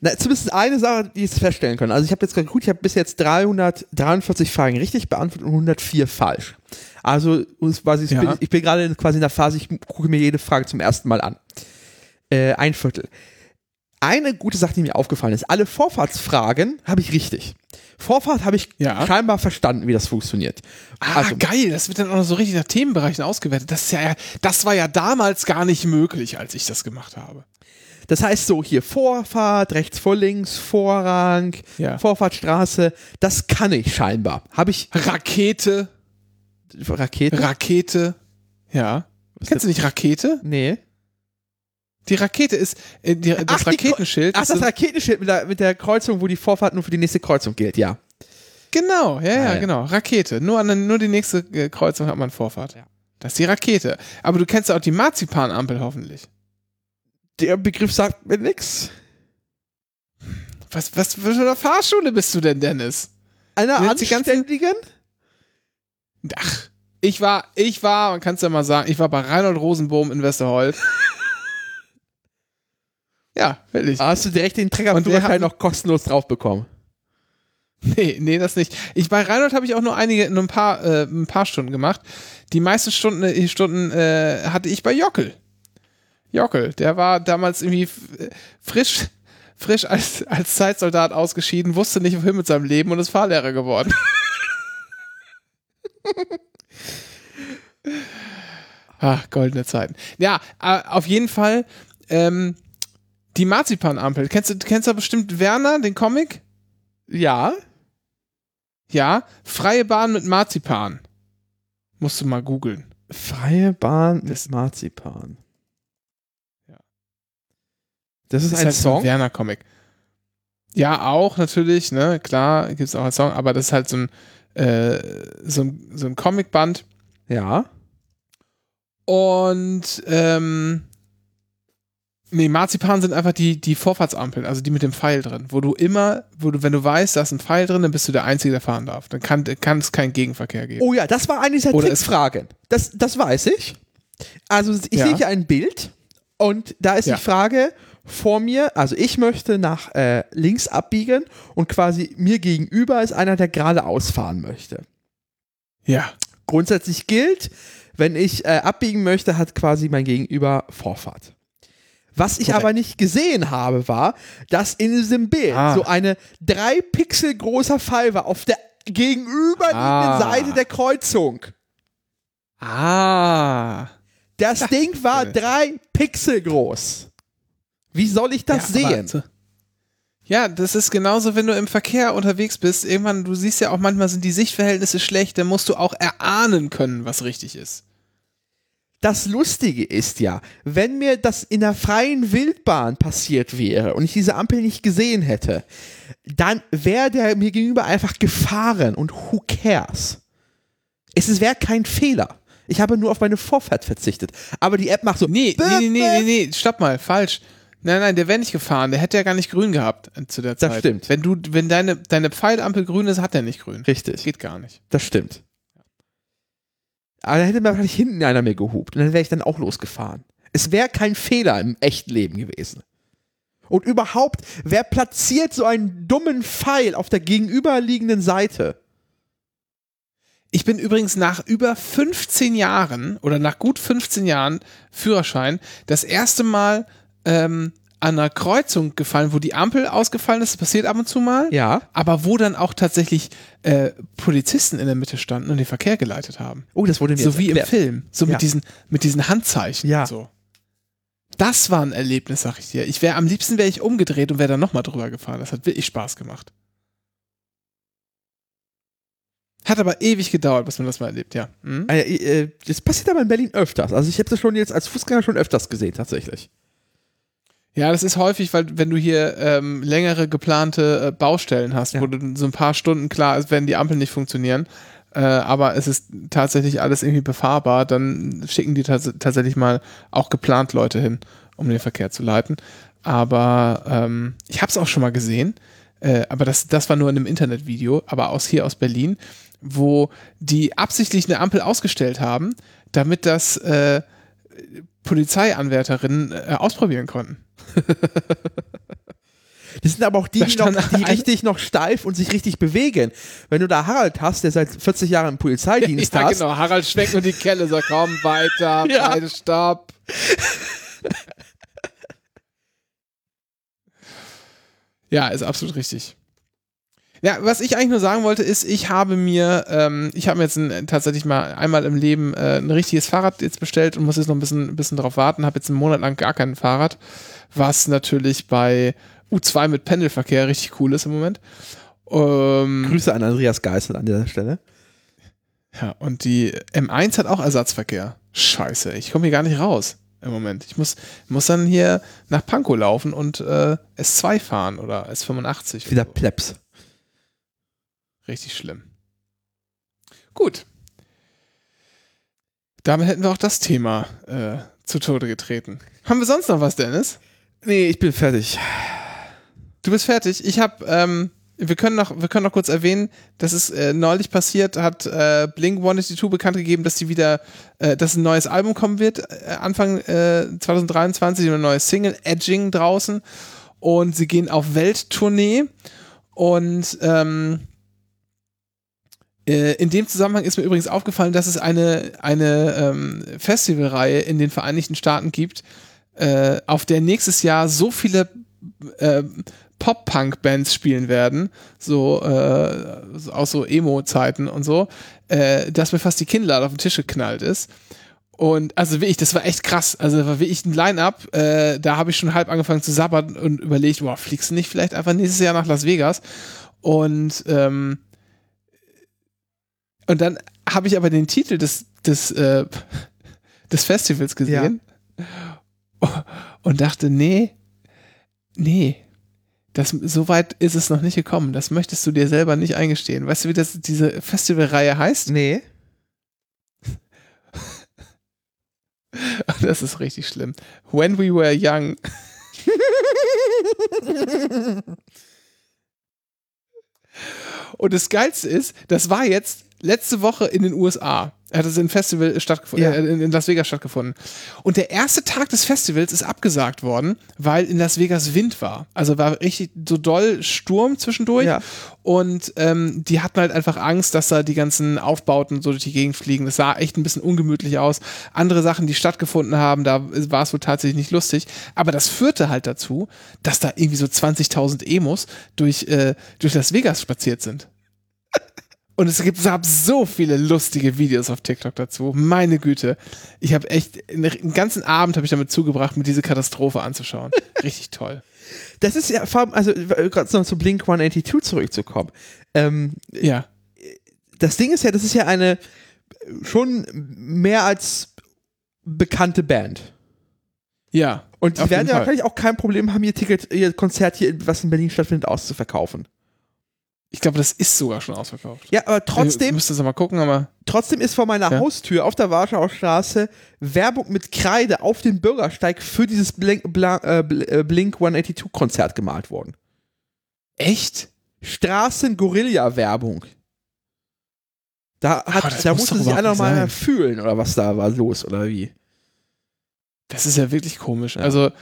Na, zumindest eine Sache, die ich feststellen können. Also ich habe jetzt geguckt, ich habe bis jetzt 343 Fragen richtig beantwortet und 104 falsch. Also quasi, ich Ja. bin, ich bin gerade in- quasi in der Phase, ich gucke mir jede Frage zum ersten Mal an. Äh, ein Viertel. Eine gute Sache, die mir aufgefallen ist, alle Vorfahrtsfragen habe ich richtig. Vorfahrt habe ich Ja. scheinbar verstanden, wie das funktioniert. Ah, Also- geil. Das wird dann auch noch so richtig nach Themenbereichen ausgewertet. Das ist ja, das war ja damals gar nicht möglich, als ich das gemacht habe. Das heißt so, hier Vorfahrt, rechts vor links, Vorrang, Ja. Vorfahrtstraße, das kann ich scheinbar. Habe ich Rakete, Rakete? Rakete. Ja. Was Kennst du nicht Rakete? nee. Die Rakete ist, äh, die, das Ach, die Raketenschild. Ach, ist das Raketenschild mit der, mit der Kreuzung, wo die Vorfahrt nur für die nächste Kreuzung gilt, ja. Genau, ja, ja, ja. genau. Rakete. Nur, an, nur die nächste äh, Kreuzung hat man Vorfahrt. Ja. Das ist die Rakete. Aber du kennst ja auch die Marzipanampel hoffentlich. Der Begriff sagt mir nix. Was, was für eine Fahrschule bist du denn, Dennis? Einer die anständigen? Ach, ich war, ich war, man kann es ja mal sagen, ich war bei Reinhold Rosenbohm in Westerhold. ja, wirklich. Hast du direkt den Und der Trägerführerschein hat- noch kostenlos drauf bekommen? Nee, nee, das nicht. Ich bei Reinhold habe ich auch nur einige, nur ein paar, äh, ein paar Stunden gemacht. Die meisten Stunden, äh, Stunden äh, hatte ich bei Jockel. Jockel, der war damals irgendwie äh, frisch, frisch als, als Zeitsoldat ausgeschieden, wusste nicht wohin mit seinem Leben und ist Fahrlehrer geworden. Ach, goldene Zeiten. Ja, äh, auf jeden Fall, ähm, die Marzipanampel. Kennst du, kennst du bestimmt Werner, den Comic? Ja. Ja, freie Bahn mit Marzipan. Musst du mal googeln. Freie Bahn mit Das- Marzipan. Ja. Das ist, Das ein halt so Song? Werner-Comic. Ja, auch natürlich, ne, klar, gibt es auch einen Song, aber das ist halt so ein, äh, so ein, so ein Comicband. Ja. Und, ähm, nee, Marzipan sind einfach die, die Vorfahrtsampeln, also die mit dem Pfeil drin, wo du immer, wo du, wenn du weißt, da ist ein Pfeil drin, dann bist du der Einzige, der fahren darf. Dann kann, kann es keinen Gegenverkehr geben. Oh ja, das war eine dieser Oder Trickfragen. Das, das weiß ich. Also ich Ja. sehe hier ein Bild und da ist Ja. die Frage vor mir, also ich möchte nach äh, links abbiegen und quasi mir gegenüber ist einer, der geradeaus fahren möchte. Ja. Grundsätzlich gilt, wenn ich äh, abbiegen möchte, hat quasi mein Gegenüber Vorfahrt. Was ich Korrekt. aber nicht gesehen habe, war, dass in diesem Bild Ah. so eine drei Pixel großer Pfeil war auf der gegenüberliegenden Ah. Seite der Kreuzung. Ah. Das Ding war Ja. drei Pixel groß. Wie soll ich das Ja, aber sehen? so- Ja, das ist genauso, wenn du im Verkehr unterwegs bist. Irgendwann, du siehst ja auch manchmal sind die Sichtverhältnisse schlecht, dann musst du auch erahnen können, was richtig ist. Das Lustige ist ja, wenn mir das in der freien Wildbahn passiert wäre und ich diese Ampel nicht gesehen hätte, dann wäre der mir gegenüber einfach gefahren und who cares? Es wäre kein Fehler. Ich habe nur auf meine Vorfahrt verzichtet. Aber die App macht so. Nee, nee, nee, nee, nee, nee, stopp mal, falsch. Nein, nein, der wäre nicht gefahren, der hätte ja gar nicht grün gehabt zu der Das Zeit. stimmt. Wenn du, wenn deine, deine Pfeilampel grün ist, hat er nicht grün. Richtig. Geht gar nicht. Das stimmt. Aber dann hätte mir wahrscheinlich hinten einer mir gehupt und dann wäre ich dann auch losgefahren. Es wäre kein Fehler im echten Leben gewesen. Und überhaupt, wer platziert so einen dummen Pfeil auf der gegenüberliegenden Seite? Ich bin übrigens nach über 15 Jahren oder nach gut 15 Jahren Führerschein das erste Mal ähm, an einer Kreuzung gefallen, wo die Ampel ausgefallen ist. Das passiert ab und zu mal. Ja. Aber wo dann auch tatsächlich äh, Polizisten in der Mitte standen und den Verkehr geleitet haben. Oh, das wurde mir So wie im. Film. So Ja. mit, diesen, mit diesen Handzeichen. Ja. So. Das war ein Erlebnis, sag ich dir. Ich wäre am liebsten wäre ich umgedreht und wäre dann nochmal drüber gefahren. Das hat wirklich Spaß gemacht. Hat aber ewig gedauert, bis man das mal erlebt, ja. Hm? Äh, äh, Das passiert aber in Berlin öfters. Also ich habe das schon jetzt als Fußgänger schon öfters gesehen, tatsächlich. Ja, das ist häufig, weil wenn du hier ähm, längere geplante äh, Baustellen hast, Ja. wo du so ein paar Stunden klar ist, werden die Ampeln nicht funktionieren, äh, aber es ist tatsächlich alles irgendwie befahrbar, dann schicken die tats tatsächlich mal auch geplant Leute hin, um den Verkehr zu leiten. Aber ähm, ich habe es auch schon mal gesehen, äh, aber das, das war nur in einem Internetvideo, aber aus hier aus Berlin, wo die absichtlich eine Ampel ausgestellt haben, damit das äh, Polizeianwärterinnen äh, ausprobieren konnten. Das sind aber auch die, die, noch, die richtig noch steif und sich richtig bewegen. Wenn du da Harald hast, der seit 40 Jahren im Polizeidienst Ja, hast, genau. Harald schwenkt nur die Kelle, sagt, komm weiter, Ja. beide stopp. ja, ist absolut richtig. Ja, was ich eigentlich nur sagen wollte, ist, ich habe mir, ähm, ich habe mir jetzt ein, tatsächlich mal einmal im Leben äh, ein richtiges Fahrrad jetzt bestellt und muss jetzt noch ein bisschen, ein bisschen drauf warten, habe jetzt einen Monat lang gar kein Fahrrad, was natürlich bei U2 mit Pendelverkehr richtig cool ist im Moment. Ähm, Grüße an Andreas Geisel an dieser Stelle. Ja, und die M1 hat auch Ersatzverkehr. Scheiße, ich komme hier gar nicht raus im Moment. Ich muss, muss dann hier nach Pankow laufen und äh, S2 fahren oder S85. Wieder so. Plebs. Richtig schlimm. Gut. Damit hätten wir auch das Thema äh, zu Tode getreten. Haben wir sonst noch was, Dennis? Nee, ich bin fertig. Du bist fertig. Ich habe, ähm, wir können noch, wir können noch kurz erwähnen, dass es äh, neulich passiert, hat äh, Blink 182 bekannt gegeben, dass die wieder, äh, dass ein neues Album kommen wird, äh, Anfang äh, 2023, eine neue Single, Edging draußen. Und sie gehen auf Welttournee. Und ähm, äh, in dem Zusammenhang ist mir übrigens aufgefallen, dass es eine, eine ähm, Festivalreihe in den Vereinigten Staaten gibt, äh, auf der nächstes Jahr so viele äh, Pop-Punk-Bands spielen werden, so äh, so- aus so Emo-Zeiten und so, äh, dass mir fast die Kinnlade auf den Tisch geknallt ist. Und also wirklich, das war echt krass. Also war wirklich ein Line-Up. Äh, da habe ich schon halb angefangen zu sabbern und überlegt, boah, fliegst du nicht vielleicht einfach nächstes Jahr nach Las Vegas? Und ähm, und dann habe ich aber den Titel des des äh, des Festivals gesehen und dachte, nee, nee, das, so weit ist es noch nicht gekommen. Das möchtest du dir selber nicht eingestehen. Weißt du, wie das, diese Festivalreihe heißt? Nee. Das ist richtig schlimm. When We Were Young. Und das Geilste ist, das war jetzt letzte Woche in den USA. Hat es ein Festival stattgefunden, Ja. äh, in in Las Vegas stattgefunden. Und der erste Tag des Festivals ist abgesagt worden, weil in Las Vegas Wind war. Also war richtig so doll Sturm zwischendurch. Ja. Und ähm, die hatten halt einfach Angst, dass da die ganzen Aufbauten so durch die Gegend fliegen. Das sah echt ein bisschen ungemütlich aus. Andere Sachen, die stattgefunden haben, da war es wohl tatsächlich nicht lustig. Aber das führte halt dazu, dass da irgendwie so 20.000 Emos durch, äh, durch Las Vegas spaziert sind. Und es gibt es so viele lustige Videos auf TikTok dazu. Meine Güte. Ich habe echt einen ganzen Abend habe ich damit zugebracht, mir diese Katastrophe anzuschauen. Richtig toll. Das ist ja, also gerade noch zu Blink 182 zurückzukommen. Ähm, Ja. das Ding ist ja, das ist ja eine schon mehr als bekannte Band. Ja. Und die werden ja wahrscheinlich auch kein Problem haben, ihr Ticket, ihr Konzert hier, was in Berlin stattfindet, auszuverkaufen. Ich glaube, das ist sogar schon ausverkauft. Ja, aber Ich trotzdem, müsste es mal gucken, aber. trotzdem ist vor meiner Ja. Haustür auf der Warschauer Straße Werbung mit Kreide auf den Bürgersteig für dieses Blink, äh, äh, Blink 182 Konzert gemalt worden. Echt? Straßen-Gorilla-Werbung. Da, hat, das da muss musste sich einer mal sein. fühlen, oder was da war los, oder wie? Das ist ja wirklich komisch. Also,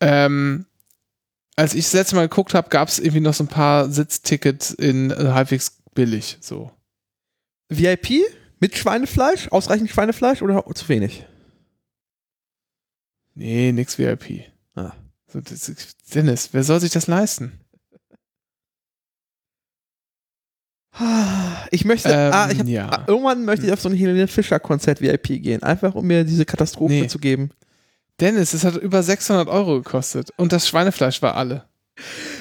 ähm, als ich das letzte Mal geguckt habe, gab es irgendwie noch so ein paar Sitztickets in äh, halbwegs billig. So. VIP mit Schweinefleisch? Ausreichend Schweinefleisch oder zu wenig? Nee, nix VIP. Ah. So, das, Dennis, wer soll sich das leisten? Ich möchte, Ähm, ah, ich hab, ja. ah, irgendwann möchte ich auf so ein Helene Fischer Konzert VIP gehen, einfach um mir diese Katastrophe Nee. zu geben. Dennis, es hat über 600 Euro gekostet und das Schweinefleisch war alle.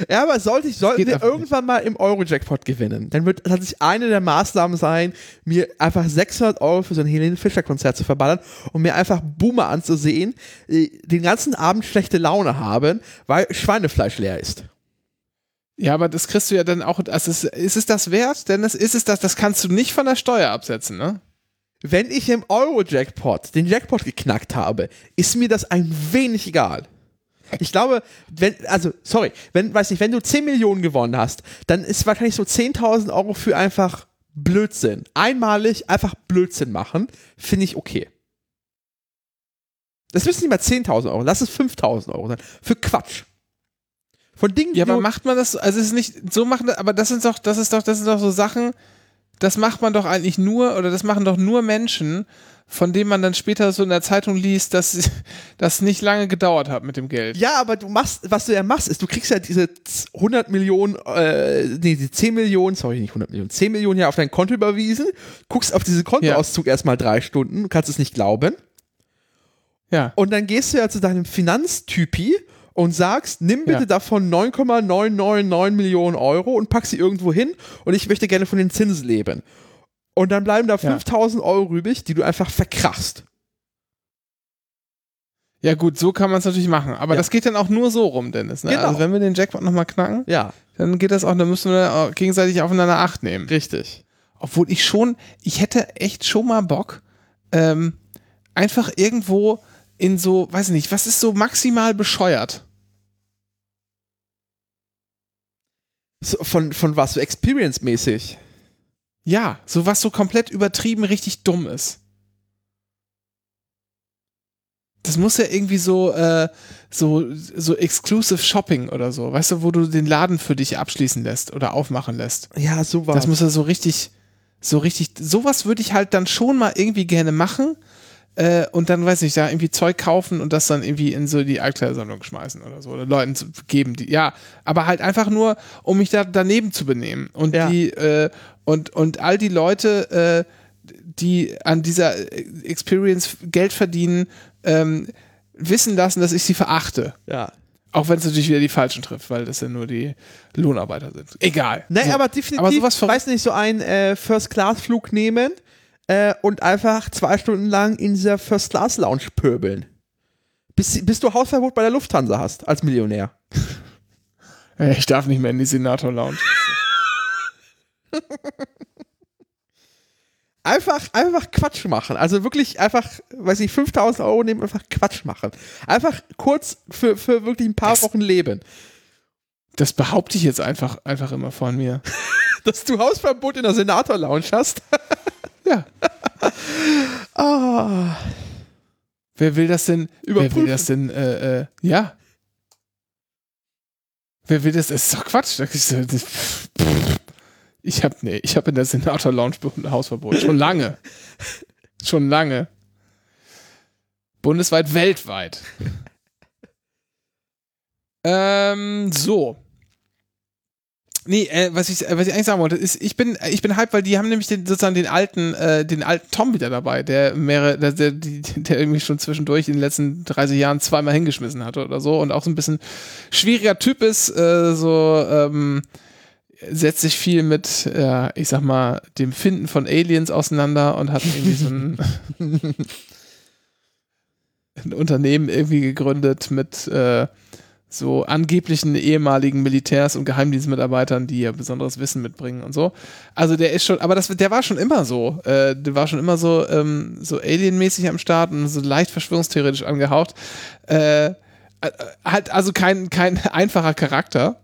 Ja, aber sollte ich, sollten wir einfach nicht. irgendwann mal im Euro-Jackpot gewinnen, dann wird tatsächlich eine der Maßnahmen sein, mir einfach 600 Euro für so ein Helene Fischer-Konzert zu verballern und mir einfach Boomer anzusehen, äh, den ganzen Abend schlechte Laune haben, weil Schweinefleisch leer ist. Ja, aber das kriegst du ja dann auch. Also ist, ist es das wert? Denn ist es das, das kannst du nicht von der Steuer absetzen, ne? Wenn ich im Euro-Jackpot den Jackpot geknackt habe, ist mir das ein wenig egal. Ich glaube, wenn, also, sorry, wenn, weiß nicht, wenn du 10 Millionen gewonnen hast, dann ist wahrscheinlich so 10.000 Euro für einfach Blödsinn. Einmalig einfach Blödsinn machen, finde ich okay. Das müssen nicht mal 10.000 Euro, lass es 5.000 Euro sein. Für Quatsch. Von Dingen, die Ja, aber macht man das, also es ist nicht, so machen, aber das sind doch, das ist doch, das sind doch so Sachen, das macht man doch eigentlich nur, oder das machen doch nur Menschen, von denen man dann später so in der Zeitung liest, dass das nicht lange gedauert hat mit dem Geld. Ja, aber du machst, was du ja machst, ist, du kriegst ja diese 100 Millionen, äh, nee, die 10 Millionen, sorry, nicht 100 Millionen, 10 Millionen ja auf dein Konto überwiesen, guckst auf diesen Kontoauszug erstmal drei Stunden, kannst es nicht glauben, Ja. und dann gehst du ja zu deinem Finanztypi und sagst, nimm bitte Ja. davon 9,999 Millionen Euro und pack sie irgendwo hin und ich möchte gerne von den Zinsen leben. Und dann bleiben da Ja. 5000 Euro übrig, die du einfach verkrachst. Ja, gut, so kann man es natürlich machen. Aber Ja. das geht dann auch nur so rum, Dennis. Ne? Genau. Also, wenn wir den Jackpot nochmal knacken, Ja, dann geht das auch, dann müssen wir gegenseitig aufeinander Acht nehmen. richtig. Obwohl ich schon, ich hätte echt schon mal Bock, ähm, einfach irgendwo in so, weiß nicht, was ist so maximal bescheuert? So, von, von was? So experience-mäßig. Ja, so was so komplett übertrieben richtig dumm ist. Das muss ja irgendwie so, äh, so, so exclusive Shopping oder so, weißt du, wo du den Laden für dich abschließen lässt oder aufmachen lässt. Ja, so war Das muss ja so richtig, so richtig, sowas würde ich halt dann schon mal irgendwie gerne machen äh, und dann, weiß ich, da irgendwie Zeug kaufen und das dann irgendwie in so die Altkleidersammlung schmeißen oder so oder Leuten zu geben, die, ja, aber halt einfach nur, um mich da daneben zu benehmen und Ja. die, äh, und, und all die Leute, äh, die an dieser Experience Geld verdienen, ähm, wissen lassen, dass ich sie verachte. Ja. Auch wenn es natürlich wieder die Falschen trifft, weil das ja nur die Lohnarbeiter sind. Egal. Nee, So. aber definitiv, Aber sowas weiß nicht, so einen äh, First-Class-Flug nehmen äh, und einfach zwei Stunden lang in dieser First-Class-Lounge pöbeln. Bis, bis du Hausverbot bei der Lufthansa hast, als Millionär. Äh, Ich darf nicht mehr in die Senator-Lounge. Einfach, einfach Quatsch machen. Also wirklich einfach, weiß ich, 5000 Euro nehmen, einfach Quatsch machen. Einfach kurz für, für wirklich ein paar Das- Wochen leben. Das behaupte ich jetzt einfach, einfach immer von mir. Dass du Hausverbot in der Senator-Lounge hast. Ja. Ah. Wer will das denn? Wer Überprüfen. will das denn? Äh, äh, ja. Wer will das? Das ist doch Quatsch. Äh, ich habe nee, ich habe in der Senator Lounge ein Hausverbot. Schon lange. Schon lange. Bundesweit, weltweit. ähm, so. Nee, äh, was ich, was ich eigentlich sagen wollte, ist, ich bin, ich bin hype, weil die haben nämlich den, sozusagen den alten, äh, den alten Tom wieder dabei, der mehrere, der, der, der irgendwie schon zwischendurch in den letzten 30 Jahren zweimal hingeschmissen hatte oder so und auch so ein bisschen schwieriger Typ ist, äh, so, ähm, setzt sich viel mit, äh, ich sag mal, dem Finden von Aliens auseinander und hat irgendwie so ein, ein Unternehmen irgendwie gegründet mit, äh, so angeblichen ehemaligen Militärs und Geheimdienstmitarbeitern, die ja besonderes Wissen mitbringen und so. Also der ist schon, aber das, der war schon immer so. Äh, der war schon immer so, ähm, so alienmäßig am Start und so leicht verschwörungstheoretisch angehaucht. Äh, äh, halt also kein, kein einfacher Charakter.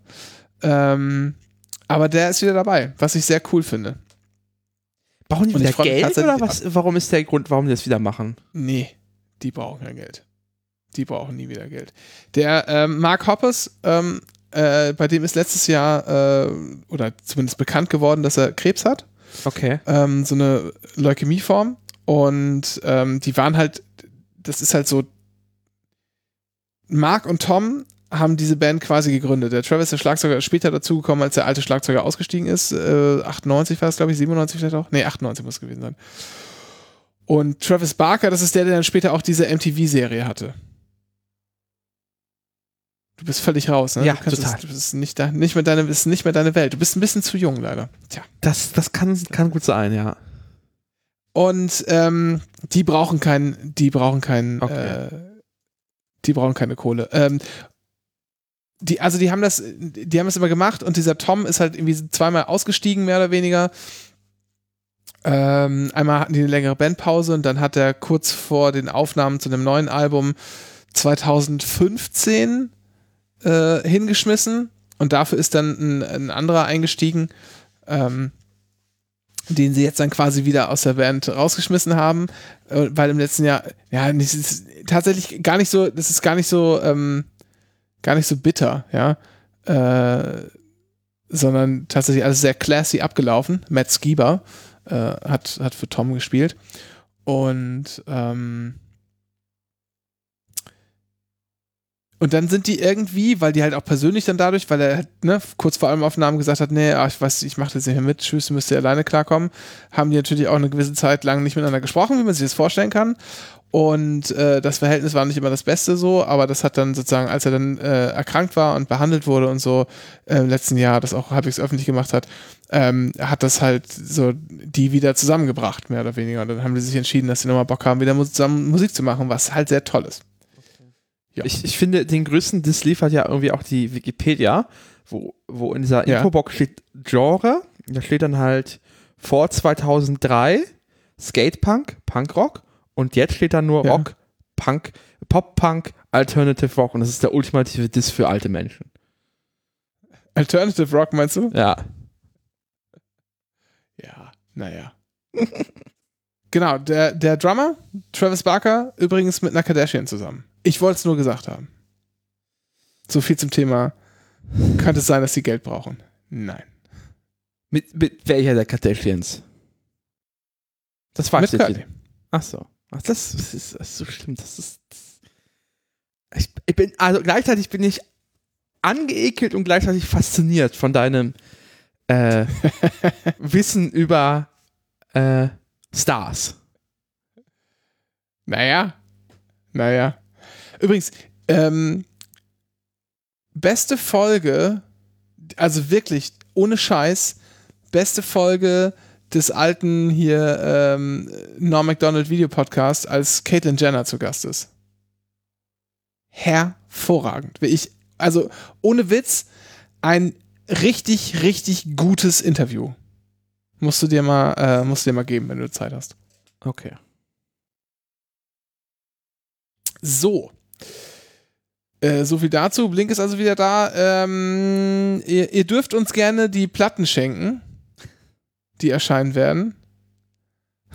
Ähm, aber der ist wieder dabei, was ich sehr cool finde. Brauchen die wieder Geld oder was? Warum ist der Grund, warum die das wieder machen? Nee, die brauchen kein Geld. Die brauchen nie wieder Geld. Der ähm, Mark Hoppes, ähm, äh, bei dem ist letztes Jahr äh, oder zumindest bekannt geworden, dass er Krebs hat, Okay. ähm, so eine Leukämieform. Und ähm, die waren halt, das ist halt so, Mark und Tom haben diese Band quasi gegründet. Der Travis, der Schlagzeuger, ist später dazugekommen, als der alte Schlagzeuger ausgestiegen ist. Äh, 98 war es, glaube ich, 97 vielleicht auch. Nee, 98 muss es gewesen sein. Und Travis Barker, das ist der, der dann später auch diese MTV-Serie hatte. Du bist völlig raus, ne? Ja, du total. Es, du bist nicht, da, nicht, mehr deine, ist nicht mehr deine Welt. Du bist ein bisschen zu jung, leider. Tja. Das, das kann, kann gut sein, ja. Und ähm, die brauchen keinen, die brauchen keinen, Okay. äh, die brauchen keine Kohle. Ähm, die, also die haben das, die haben das immer gemacht und dieser Tom ist halt irgendwie zweimal ausgestiegen, mehr oder weniger. Ähm, einmal hatten die eine längere Bandpause und dann hat er kurz vor den Aufnahmen zu dem neuen Album 2015 äh, hingeschmissen und dafür ist dann ein, ein anderer eingestiegen, ähm, den sie jetzt dann quasi wieder aus der Band rausgeschmissen haben, äh, weil im letzten Jahr, ja, das ist tatsächlich gar nicht so, das ist gar nicht so, ähm, gar nicht so bitter, ja, äh, sondern tatsächlich alles sehr classy abgelaufen. Matt Skiba äh, hat, hat für Tom gespielt und ähm, und dann sind die irgendwie, weil die halt auch persönlich dann dadurch, weil er halt, ne, kurz vor allem Aufnahmen gesagt hat, nee, ach, ich weiß, ich mache das nicht mehr mit, tschüss, müsst ihr alleine klarkommen, haben die natürlich auch eine gewisse Zeit lang nicht miteinander gesprochen, wie man sich das vorstellen kann. Und äh, das Verhältnis war nicht immer das Beste so, aber das hat dann sozusagen, als er dann äh, erkrankt war und behandelt wurde und so äh, im letzten Jahr, das auch halbwegs öffentlich gemacht hat, ähm, hat das halt so die wieder zusammengebracht, mehr oder weniger. Und dann haben die sich entschieden, dass sie nochmal Bock haben, wieder zusammen Musik zu machen, was halt sehr toll ist. Ja. Ich, ich finde, den größten Diss liefert ja irgendwie auch die Wikipedia, wo, wo in dieser Ja. Infobox steht Genre. Da steht dann halt vor 2003 Skatepunk, Punkrock und jetzt steht da nur Ja. Rock, Punk, Pop-Punk, Alternative Rock und das ist der ultimative Diss für alte Menschen. Alternative Rock meinst du? Ja. Ja, naja. genau, der, der Drummer, Travis Barker, übrigens mit einer Kardashian zusammen. Ich wollte es nur gesagt haben. So viel zum Thema. Könnte es sein, dass sie Geld brauchen? Nein. Mit, mit welcher der Kardashians? Das mit ich nicht. Ach so. Ach, das, ist, das ist so schlimm. Das ist. Das ich, ich bin, also gleichzeitig bin ich angeekelt und gleichzeitig fasziniert von deinem äh, Wissen über äh, Stars. Naja. Naja. Übrigens, ähm, beste Folge, also wirklich, ohne Scheiß, beste Folge des alten hier ähm, Norm MacDonald Videopodcast, als Caitlyn Jenner zu Gast ist. Hervorragend. Ich, also ohne Witz, ein richtig, richtig gutes Interview. Musst du dir mal, äh, musst du dir mal geben, wenn du Zeit hast. Okay. So. Äh, so viel dazu. Blink ist also wieder da. Ähm, ihr, ihr dürft uns gerne die Platten schenken, die erscheinen werden.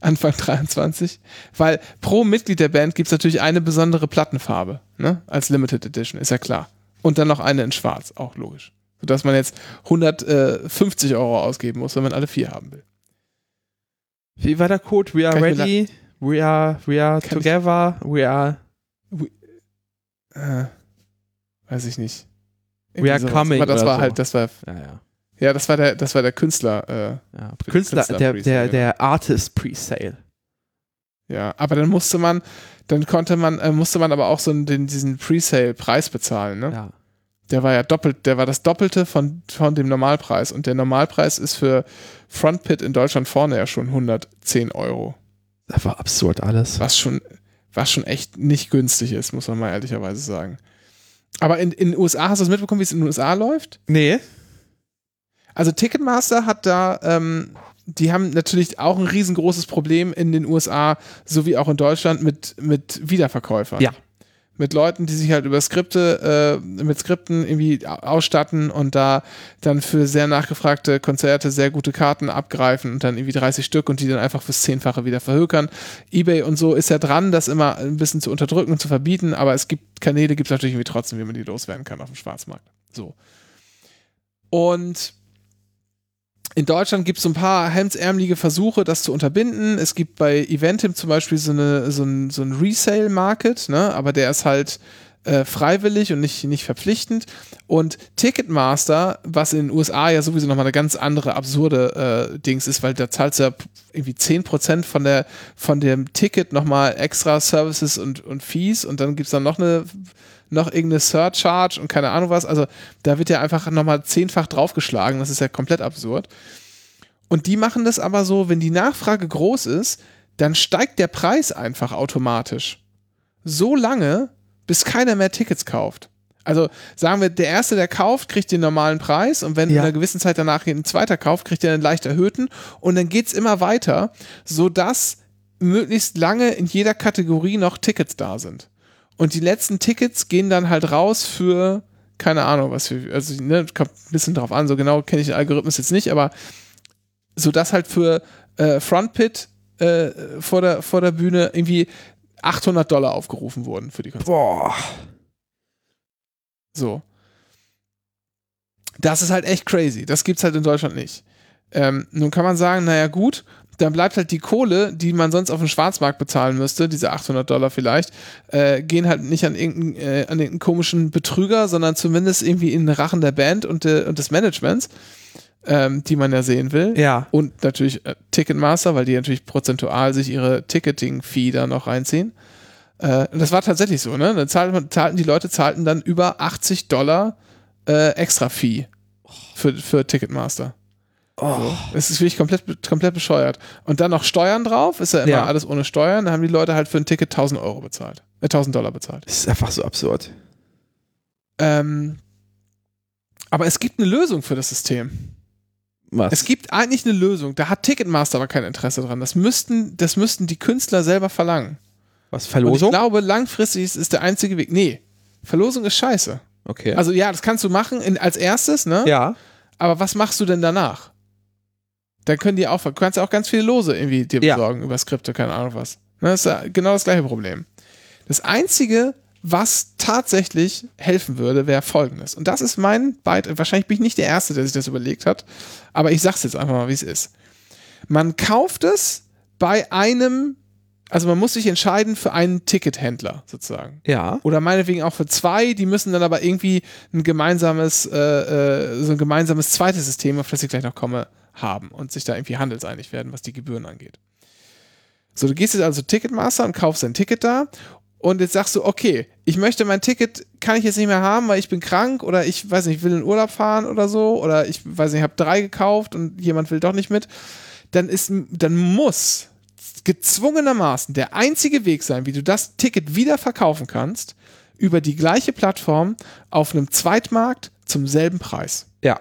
Anfang 23. Weil pro Mitglied der Band gibt es natürlich eine besondere Plattenfarbe, ne? Als Limited Edition, ist ja klar. Und dann noch eine in Schwarz, auch logisch. Sodass man jetzt 150 Euro ausgeben muss, wenn man alle vier haben will. Wie war der Code? We are Kann ready. We are, we are Kann together. We are. Äh, weiß ich nicht. We are sowas. coming Aber das war so. halt, das war Ja, ja. Ja, das war der, das war der Künstler. Äh, ja. Künstler, Künstler der, Presale, der, genau. der Artist Presale. ja, aber dann musste man, dann konnte man, äh, musste man aber auch so den, diesen Presale-Preis bezahlen. Ne? Ja. Der war ja doppelt, der war das Doppelte von, von dem Normalpreis. Und der Normalpreis ist für Frontpit in Deutschland vorne ja schon 110 Euro. Das war absurd alles. Was schon, was schon echt nicht günstig ist, muss man mal ehrlicherweise sagen. Aber in, in den USA, hast du es mitbekommen, wie es in den USA läuft? Nee. Also Ticketmaster hat da, ähm, die haben natürlich auch ein riesengroßes Problem in den USA, sowie auch in Deutschland mit, mit Wiederverkäufern. Ja. Mit Leuten, die sich halt über Skripte, äh, mit Skripten irgendwie au- ausstatten und da dann für sehr nachgefragte Konzerte sehr gute Karten abgreifen und dann irgendwie 30 Stück und die dann einfach fürs Zehnfache wieder verhökern. Ebay und so ist ja dran, das immer ein bisschen zu unterdrücken und zu verbieten, aber es gibt Kanäle, gibt es natürlich irgendwie trotzdem, wie man die loswerden kann auf dem Schwarzmarkt. So. Und in Deutschland gibt es so ein paar hemdsärmelige Versuche, das zu unterbinden. Es gibt bei Eventim zum Beispiel so, eine, so ein, so ein Resale-Market, ne? aber der ist halt äh, freiwillig und nicht, nicht verpflichtend. Und Ticketmaster, was in den USA ja sowieso nochmal eine ganz andere absurde äh, Dings ist, weil da zahlst du ja irgendwie 10% von, der, von dem Ticket nochmal extra Services und, und Fees und dann gibt es dann noch eine noch irgendeine Surcharge und keine Ahnung was. Also da wird ja einfach nochmal zehnfach draufgeschlagen. Das ist ja komplett absurd. Und die machen das aber so, wenn die Nachfrage groß ist, dann steigt der Preis einfach automatisch. So lange, bis keiner mehr Tickets kauft. Also sagen wir, der Erste, der kauft, kriegt den normalen Preis und wenn Ja. in einer gewissen Zeit danach ein zweiter kauft, kriegt er einen leicht erhöhten und dann geht's immer weiter, sodass möglichst lange in jeder Kategorie noch Tickets da sind. Und die letzten Tickets gehen dann halt raus für, keine Ahnung, was für, also ne, kommt ein bisschen drauf an, so genau kenne ich den Algorithmus jetzt nicht, aber sodass halt für äh, Frontpit äh, vor, der, vor der Bühne irgendwie 800 Dollar aufgerufen wurden für die Konzerte. Boah. So. Das ist halt echt crazy. Das gibt's halt in Deutschland nicht. Ähm, nun kann man sagen, naja gut, dann bleibt halt die Kohle, die man sonst auf dem Schwarzmarkt bezahlen müsste, diese 800 Dollar vielleicht, äh, gehen halt nicht an irgendeinen, äh, an irgendeinen komischen Betrüger, sondern zumindest irgendwie in den Rachen der Band und, de, und des Managements, ähm, die man ja sehen will. Ja. Und natürlich äh, Ticketmaster, weil die natürlich prozentual sich ihre Ticketing-Fee da noch reinziehen. Äh, und das war tatsächlich so, ne? Dann zahlten, zahlten die Leute zahlten dann über 80 Dollar äh, extra Fee für, für Ticketmaster. Oh. Das ist wirklich komplett, komplett bescheuert. Und dann noch Steuern drauf, ist ja immer Ja. alles ohne Steuern. Da haben die Leute halt für ein Ticket 1000 Euro bezahlt. Äh, 1000 Dollar bezahlt. Das ist einfach so absurd. Ähm, aber es gibt eine Lösung für das System. Was? Es gibt eigentlich eine Lösung. Da hat Ticketmaster aber kein Interesse dran. Das müssten, das müssten die Künstler selber verlangen. Was? Und ich Verlosung? glaube, langfristig ist, ist der einzige Weg. Nee, Verlosung ist scheiße. Okay. Also ja, das kannst du machen in, als erstes, ne? ja. Aber was machst du denn danach? Dann können die auch, du kannst ja auch ganz viele Lose irgendwie dir Ja. besorgen über Skripte, keine Ahnung was. Ne, Das ist ja genau das gleiche Problem. Das einzige, was tatsächlich helfen würde, wäre folgendes. Und das ist mein Beitrag. Wahrscheinlich bin ich nicht der Erste, der sich das überlegt hat, aber ich sag's jetzt einfach mal, wie es ist. Man kauft es bei einem, also man muss sich entscheiden für einen Tickethändler sozusagen. Ja. Oder meinetwegen auch für zwei, die müssen dann aber irgendwie ein gemeinsames, äh, äh, so ein gemeinsames zweites System, auf das ich gleich noch komme, haben und sich da irgendwie handelseinig werden, was die Gebühren angeht. So, du gehst jetzt also Ticketmaster und kaufst dein Ticket da und jetzt sagst du, okay, ich möchte mein Ticket, kann ich jetzt nicht mehr haben, weil ich bin krank oder ich weiß nicht, ich will in Urlaub fahren oder so oder ich weiß nicht, ich habe drei gekauft und jemand will doch nicht mit. Dann ist, dann muss gezwungenermaßen der einzige Weg sein, wie du das Ticket wieder verkaufen kannst, über die gleiche Plattform auf einem Zweitmarkt zum selben Preis. Ja.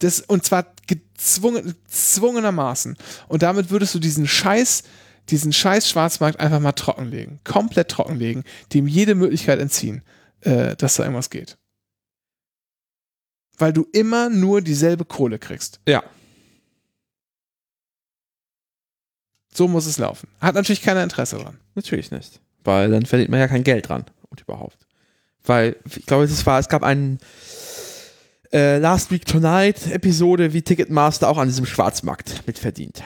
Das, und zwar gezwungen, gezwungenermaßen. Und damit würdest du diesen Scheiß, diesen Scheiß Schwarzmarkt einfach mal trockenlegen. Komplett trockenlegen, dem jede Möglichkeit entziehen, äh, dass da irgendwas geht. Weil du immer nur dieselbe Kohle kriegst. Ja. So muss es laufen. Hat natürlich keiner Interesse dran. Natürlich nicht. Weil dann verdient man ja kein Geld dran. Und überhaupt. Weil, ich glaube, es war, es gab einen äh, Last Week Tonight Episode, wie Ticketmaster auch an diesem Schwarzmarkt mitverdient.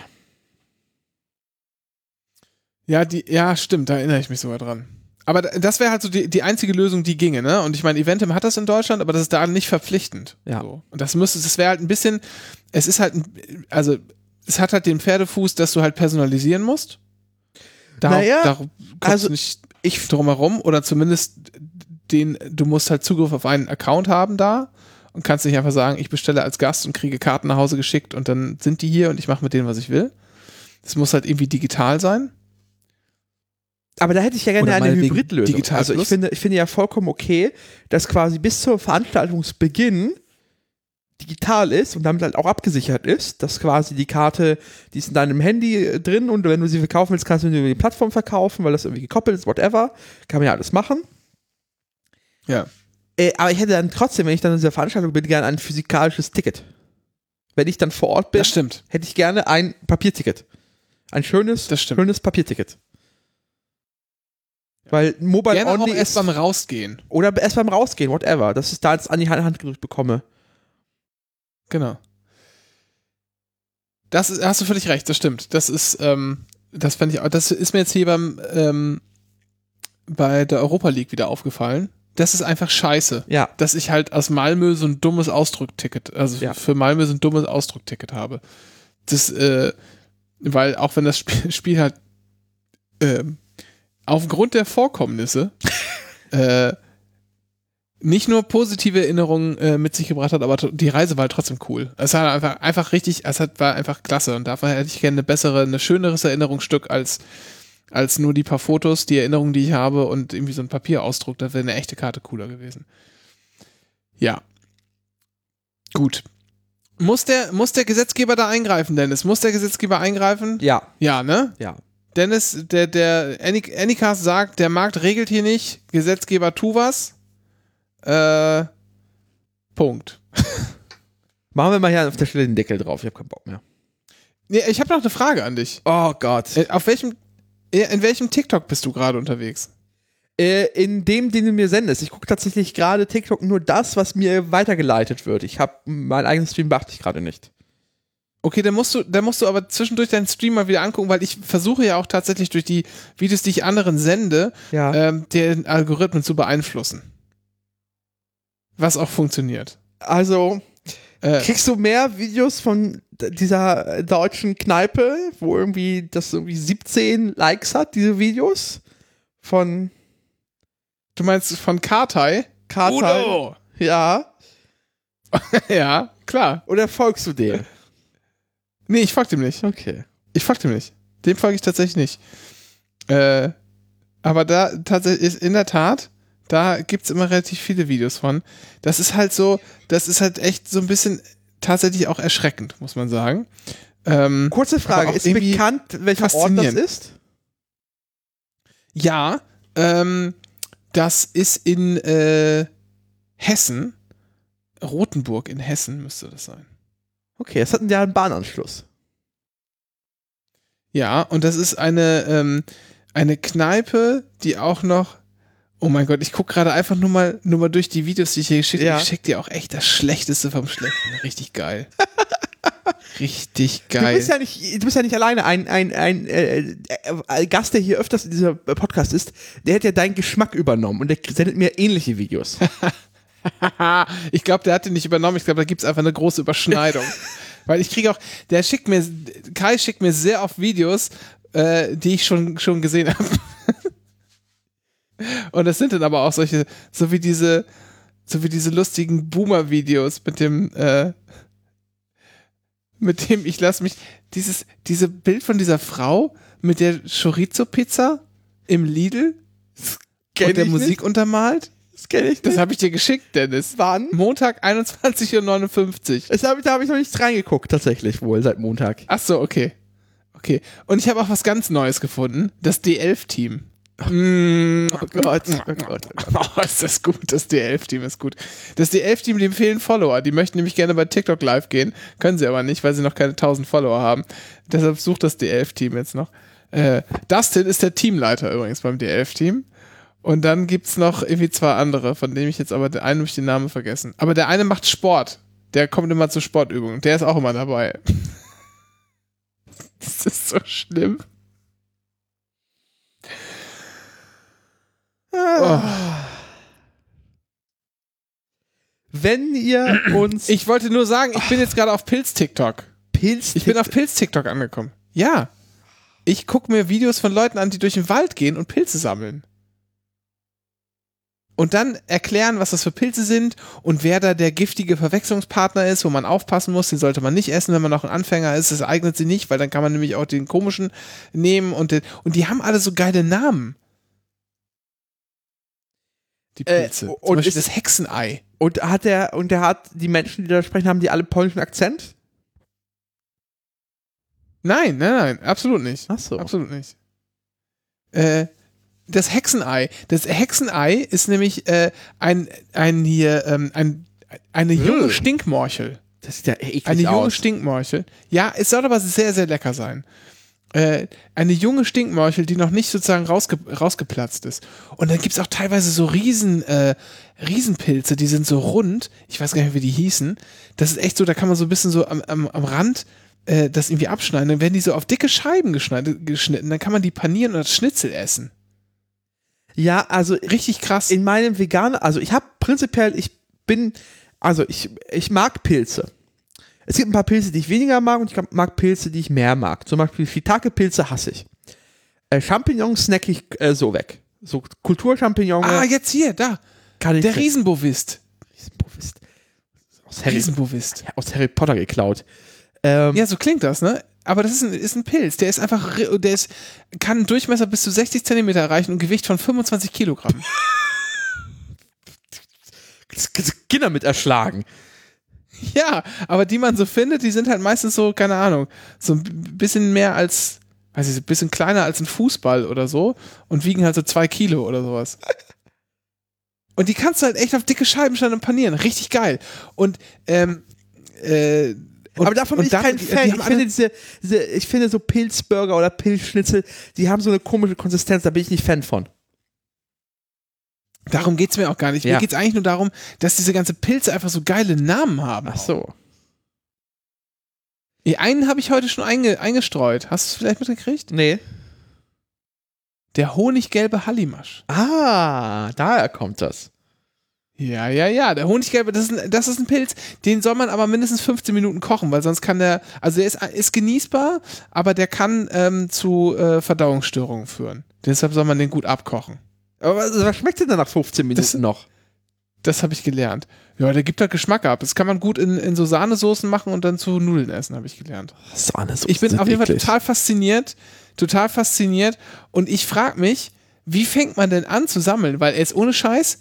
Ja, die, ja, stimmt, da erinnere ich mich sogar dran. Aber da- das wäre halt so die, die einzige Lösung, die ginge, ne? Und ich meine, Eventim hat das in Deutschland, aber das ist da nicht verpflichtend. Ja. So. Und das müsste, das wäre halt ein bisschen, es ist halt, ein, also, es hat halt den Pferdefuß, dass du halt personalisieren musst. Da, Naja, da kommst also du nicht ich drum herum oder zumindest den, du musst halt Zugriff auf einen Account haben da und kannst nicht einfach sagen, ich bestelle als Gast und kriege Karten nach Hause geschickt und dann sind die hier und ich mache mit denen, was ich will. Das muss halt irgendwie digital sein. Aber da hätte ich ja gerne Oder eine Hybridlösung. Digital Also ich finde, ich finde ja vollkommen okay, dass quasi bis zum Veranstaltungsbeginn digital ist und damit halt auch abgesichert ist, dass quasi die Karte, die ist in deinem Handy äh, drin und wenn du sie verkaufen willst, kannst du sie über die Plattform verkaufen, weil das irgendwie gekoppelt ist, whatever. Kann man ja alles machen. Ja. Äh, aber ich hätte dann trotzdem, wenn ich dann in dieser Veranstaltung bin, gerne ein physikalisches Ticket. Wenn ich dann vor Ort bin, Das stimmt. hätte ich gerne ein Papierticket. Ein schönes, schönes Papierticket. Weil Mobile Gerne auch Only erst ist beim Rausgehen. oder erst beim Rausgehen, whatever, dass ich da jetzt an die Hand Hand gedrückt bekomme. Genau. Das ist, hast du völlig recht, das stimmt. Das ist, ähm, das fand ich auch, das ist mir jetzt hier beim, ähm, bei der Europa League wieder aufgefallen. Das ist einfach scheiße. Ja. Dass ich halt aus Malmö so ein dummes Ausdruckticket, also Ja. für Malmö so ein dummes Ausdruckticket habe. Das, äh, weil auch wenn das Spiel, Spiel halt ähm, aufgrund der Vorkommnisse äh, nicht nur positive Erinnerungen äh, mit sich gebracht hat, aber die Reise war halt trotzdem cool. Es war einfach, einfach richtig, es hat, war einfach klasse und dafür hätte ich gerne eine bessere, eine schöneres Erinnerungsstück als, als nur die paar Fotos, die Erinnerungen, die ich habe und irgendwie so ein Papierausdruck. Da wäre eine echte Karte cooler gewesen. Ja. Gut. Muss der, muss der Gesetzgeber da eingreifen, Dennis? Muss der Gesetzgeber eingreifen? Ja, Ja, ne? ja. Dennis, der, der Any- Anycast sagt, der Markt regelt hier nicht, Gesetzgeber tu was. Äh, Punkt. Machen wir mal hier auf der Stelle den Deckel drauf. Ich habe keinen Bock mehr. Nee, ich habe noch eine Frage an dich. Oh Gott. Äh, Auf welchem, in welchem TikTok bist du gerade unterwegs? Äh, in dem, den du mir sendest. Ich gucke tatsächlich gerade TikTok nur das, was mir weitergeleitet wird. Ich habe meinen eigenen Stream beachte ich gerade nicht. Okay, dann musst du, dann musst du aber zwischendurch deinen Stream mal wieder angucken, weil ich versuche ja auch tatsächlich durch die Videos, die ich anderen sende, Ja. ähm, den Algorithmen zu beeinflussen. Was auch funktioniert. Also, Äh, kriegst du mehr Videos von dieser deutschen Kneipe, wo irgendwie das irgendwie 17 Likes hat, diese Videos? Von du meinst von Kartei? Kartai? Udo! Ja. ja, klar. Oder folgst du dem? Nee, ich folge dem nicht. Okay. Ich folge dem nicht. Dem folge ich tatsächlich nicht. Äh, aber da tatsächlich ist in der Tat, da gibt es immer relativ viele Videos von. Das ist halt so, das ist halt echt so ein bisschen tatsächlich auch erschreckend, muss man sagen. Ähm, Kurze Frage, ist bekannt, welcher Ort das ist? ja, ähm, das ist in äh, Hessen. Rothenburg in Hessen müsste das sein. Okay, es hat ja einen Bahnanschluss. Ja, und das ist eine, ähm, eine Kneipe, die auch noch. Oh mein Gott, ich gucke gerade einfach nur mal, nur mal durch die Videos, die ich hier geschickt habe. Ja. Ich schicke dir auch echt das Schlechteste vom Schlechten. Richtig geil. Richtig Du geil. bist ja nicht, du bist ja nicht alleine. Ein, ein, ein äh, äh, Gast, der hier öfters in dieser Podcast ist, der hat ja deinen Geschmack übernommen und der sendet mir ähnliche Videos. ich glaube, der hat den nicht übernommen. Ich glaube, da gibt es einfach eine große Überschneidung. Weil ich kriege auch, der schickt mir, Kai schickt mir sehr oft Videos, äh, die ich schon, schon gesehen habe. Und das sind dann aber auch solche, so wie diese, so wie diese lustigen Boomer-Videos mit dem, äh, mit dem ich lasse mich, dieses, diese Bild von dieser Frau mit der Chorizo-Pizza im Lidl und der Musik nicht. untermalt. Das kenne ich Das nicht. habe ich dir geschickt, Dennis. Wann? Montag 21.59 Uhr. Das hab, da habe ich noch nichts reingeguckt, tatsächlich wohl, seit Montag. Ach so, okay. Okay. Und ich habe auch was ganz Neues gefunden. Das D11-Team. Mm, Oh Gott, oh Gott. Oh, ist das gut. Das D11-Team ist gut. Das D11-Team, dem fehlen Follower. Die möchten nämlich gerne bei TikTok live gehen. Können sie aber nicht, weil sie noch keine 1000 Follower haben. Deshalb sucht das D11-Team jetzt noch. Äh, Dustin ist der Teamleiter übrigens beim D11-Team. Und dann gibt's noch irgendwie zwei andere, von denen ich jetzt aber, der eine habe ich den Namen vergessen. Aber der eine macht Sport. Der kommt immer zur Sportübung. Der ist auch immer dabei. Das ist so schlimm. Oh. Wenn ihr uns Ich wollte nur sagen, ich bin jetzt gerade auf Pilz-TikTok. Pilz Ich bin auf Pilz-TikTok angekommen. Ja. Ich gucke mir Videos von Leuten an, die durch den Wald gehen und Pilze sammeln. Und dann erklären, was das für Pilze sind und wer da der giftige Verwechslungspartner ist, wo man aufpassen muss, den sollte man nicht essen, wenn man noch ein Anfänger ist. Das eignet sie nicht, weil dann kann man nämlich auch den komischen nehmen und, den, und die haben alle so geile Namen. Die Äh, Pilze. und Zum Beispiel ist- das Hexenei. und hat der und der hat die Menschen, die da sprechen, haben die alle polnischen Akzent? Nein, nein, nein, absolut nicht. Ach so. Absolut nicht. Äh, das Hexenei. Das Hexenei ist nämlich äh, ein, ein hier, ähm, ein, eine junge Ugh. Stinkmorchel. Das sieht ja eklig Eine junge aus. Stinkmorchel. Ja, es soll aber sehr, sehr lecker sein. Äh, eine junge Stinkmorchel, die noch nicht sozusagen rausge rausgeplatzt ist. Und dann gibt es auch teilweise so Riesen, äh, Riesenpilze, die sind so rund. Ich weiß gar nicht, wie die hießen. Das ist echt so, da kann man so ein bisschen so am, am, am Rand äh, das irgendwie abschneiden. Dann werden die so auf dicke Scheiben geschnitten. Dann kann man die panieren und als Schnitzel essen. Ja, also Richtig krass. in meinem veganen, also ich habe prinzipiell, ich bin, also ich, ich mag Pilze. Es gibt ein paar Pilze, die ich weniger mag und ich mag Pilze, die ich mehr mag. Zum Beispiel Shiitake-Pilze hasse ich. Äh, Champignons snack ich äh, so weg. So Kulturchampignon. Ah, jetzt hier, da. kann ich Der Riesenbovist. Riesenbovist. Aus Harry, Riesenbovist. aus Harry Potter geklaut. Ähm, Ja, so klingt das, ne? Aber das ist ein, ist ein Pilz. Der ist einfach, der ist, kann einen Durchmesser bis zu 60 Zentimeter erreichen und Gewicht von 25 Kilogramm. Kinder mit erschlagen. ja, aber die man so findet, die sind halt meistens so, keine Ahnung, so ein bisschen mehr als, weiß ich, ein bisschen kleiner als ein Fußball oder so und wiegen halt so zwei Kilo oder sowas. Und die kannst du halt echt auf dicke Scheiben schneiden und panieren. Richtig geil. Und, ähm, äh, und, aber davon bin ich kein die- Fan. die ich, finde diese, diese, ich finde so Pilzburger oder Pilzschnitzel, die haben so eine komische Konsistenz, da bin ich nicht Fan von. Darum geht's mir auch gar nicht. Ja. Mir geht's eigentlich nur darum, dass diese ganze Pilze einfach so geile Namen haben. Ach so. Die einen habe ich heute schon einge eingestreut. Hast du es vielleicht mitgekriegt? Nee. Der honiggelbe Hallimasch. Ah, daher kommt das. Ja, ja, ja. Der honiggelbe, das ist, ein, das ist ein Pilz. Den soll man aber mindestens 15 Minuten kochen, weil sonst kann der, also der ist, ist genießbar, aber der kann ähm, zu äh, Verdauungsstörungen führen. Deshalb soll man den gut abkochen. Aber was, was schmeckt denn dann nach 15 Minuten Das- noch? Das habe ich gelernt. Ja, der gibt halt Geschmack ab. Das kann man gut in, in so Sahnesoßen machen und dann zu Nudeln essen, habe ich gelernt. Sahnesoßen Ich bin auf jeden Fall total fasziniert, total fasziniert und ich frage mich, wie fängt man denn an zu sammeln? Weil jetzt ohne Scheiß,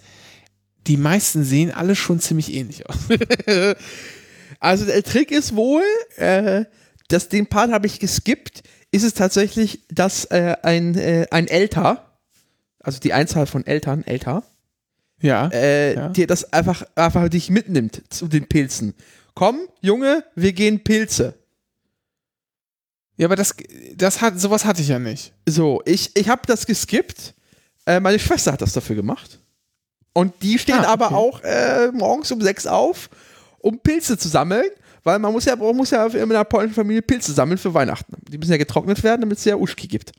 die meisten sehen alle schon ziemlich ähnlich aus. Also der Trick ist wohl, äh, dass den Part habe ich geskippt, ist es tatsächlich, dass äh, ein, äh, ein Älter, also die Einzahl von Eltern, älter, Ja. äh, Ja. dir das einfach, einfach dich mitnimmt zu den Pilzen. Komm, Junge, wir gehen Pilze. Ja, aber das, das hat, sowas hatte ich ja nicht. So, ich, ich habe das geskippt. Äh, meine Schwester hat das dafür gemacht. Und die stehen Ah, aber okay. auch äh, morgens um sechs auf, um Pilze zu sammeln. Weil man muss ja, man muss ja in einer polnischen Familie Pilze sammeln für Weihnachten. Die müssen ja getrocknet werden, damit es ja Uschki gibt.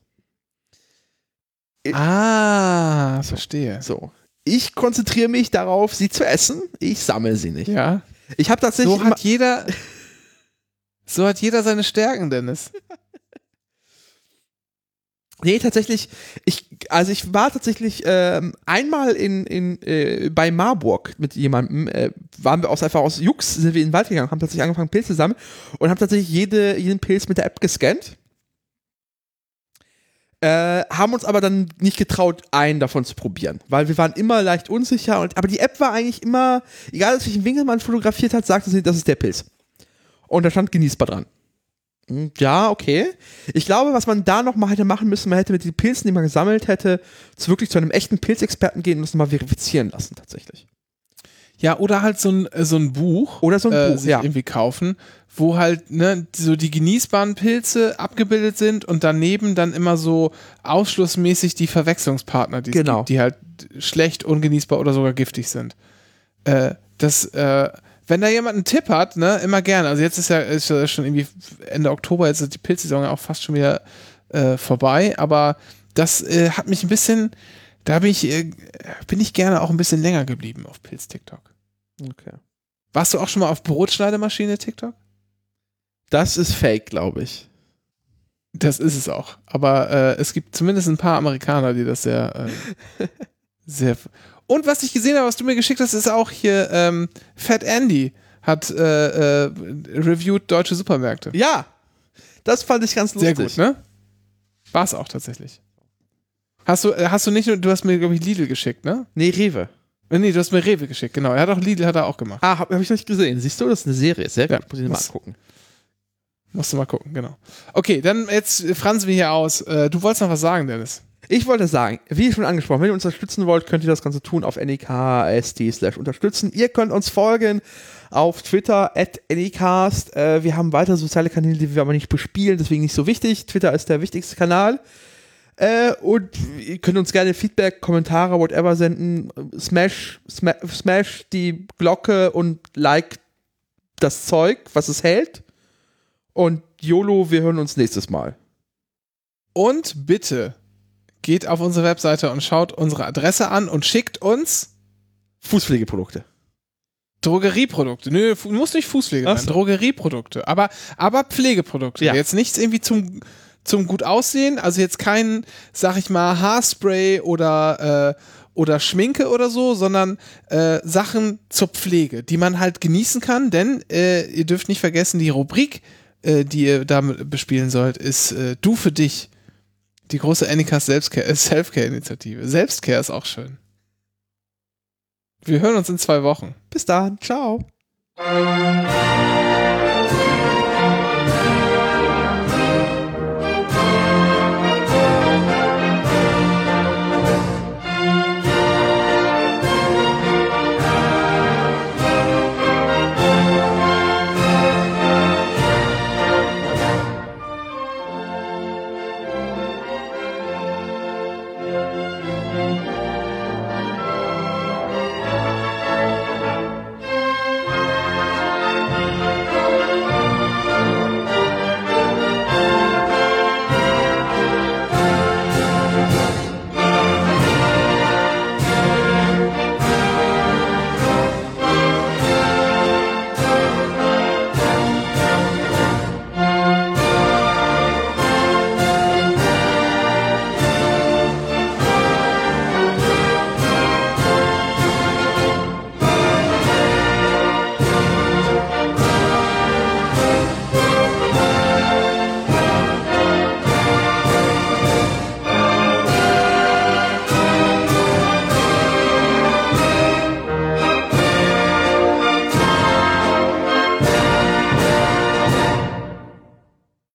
Ah, verstehe. So. Ich konzentriere mich darauf, sie zu essen. Ich sammle sie nicht. Ja. Ich habe tatsächlich So hat jeder, so hat jeder seine Stärken, Dennis. Nee, tatsächlich, ich, also ich war tatsächlich ähm, einmal in, in, äh, bei Marburg mit jemandem, äh, waren wir aus einfach aus Jux, sind wir in den Wald gegangen, haben tatsächlich angefangen, Pilze zu sammeln und haben tatsächlich jede, jeden Pilz mit der App gescannt. Äh, haben uns aber dann nicht getraut, einen davon zu probieren, weil wir waren immer leicht unsicher. Und, aber die App war eigentlich immer, egal aus welchen Winkel man fotografiert hat, sagte sie, das ist der Pilz. Und da stand genießbar dran. Hm, Ja, okay. Ich glaube, was man da noch mal hätte machen müssen, man hätte mit den Pilzen, die man gesammelt hätte, zu wirklich zu einem echten Pilzexperten gehen und das mal verifizieren lassen, tatsächlich. Ja, oder halt so ein, äh, so ein Buch. Oder so ein äh, Buch, sich ja. irgendwie kaufen, wo halt ne, so die genießbaren Pilze abgebildet sind und daneben dann immer so ausschlussmäßig die Verwechslungspartner, die Genau. gibt, die halt schlecht, ungenießbar oder sogar giftig sind. Äh, das, äh, wenn da jemand einen Tipp hat, ne, immer gerne. Also jetzt ist ja, ist ja schon irgendwie Ende Oktober, jetzt ist die Pilzsaison ja auch fast schon wieder äh, vorbei, aber das äh, hat mich ein bisschen, da bin ich, äh, bin ich gerne auch ein bisschen länger geblieben auf Pilz-TikTok. Okay. Warst du auch schon mal auf Brotschneidemaschine TikTok? Das ist fake, glaube ich. Das ist es auch. Aber äh, es gibt zumindest ein paar Amerikaner, die das sehr, äh, sehr. Und was ich gesehen habe, was du mir geschickt hast, ist auch hier ähm, Fat Andy hat äh, äh, reviewed deutsche Supermärkte. Ja, das fand ich ganz Sehr lustig. gut, ne? War es auch tatsächlich. Hast du, äh, hast du nicht nur, du hast mir, glaube ich, Lidl geschickt, ne? Nee, Rewe. Äh, Nee, du hast mir Rewe geschickt, genau. Er hat auch Lidl hat er auch gemacht. Ah, habe hab ich noch nicht gesehen. Siehst du, das ist eine Serie. Sehr Ja, gut. Muss ich mal angucken. Musst du mal gucken, genau. Okay, dann jetzt fransen wir hier aus. Äh, du wolltest noch was sagen, Dennis. Ich wollte sagen, wie schon angesprochen, wenn ihr uns unterstützen wollt, könnt ihr das Ganze tun auf nekst slash unterstützen. Ihr könnt uns folgen auf Twitter at anycast. Äh, wir haben weitere soziale Kanäle, die wir aber nicht bespielen, deswegen nicht so wichtig. Twitter ist der wichtigste Kanal. Äh, und ihr könnt uns gerne Feedback, Kommentare, whatever senden. Smash, sma smash die Glocke und like das Zeug, was es hält. Und YOLO, wir hören uns nächstes Mal. Und bitte geht auf unsere Webseite und schaut unsere Adresse an und schickt uns Fußpflegeprodukte. Drogerieprodukte. Nö, muss nicht Fußpflege sein. so. Drogerieprodukte. Aber, aber Pflegeprodukte. Ja. Jetzt nichts irgendwie zum, zum gut aussehen, also jetzt kein, sag ich mal, Haarspray oder, äh, oder Schminke oder so, sondern äh, Sachen zur Pflege, die man halt genießen kann, denn äh, ihr dürft nicht vergessen, die Rubrik, äh, die ihr damit bespielen sollt, ist äh, Du für dich. Die große Selbstcare- äh, Selfcare-Initiative. Selbstcare ist auch schön. Wir hören uns in zwei Wochen. Bis dann. Ciao.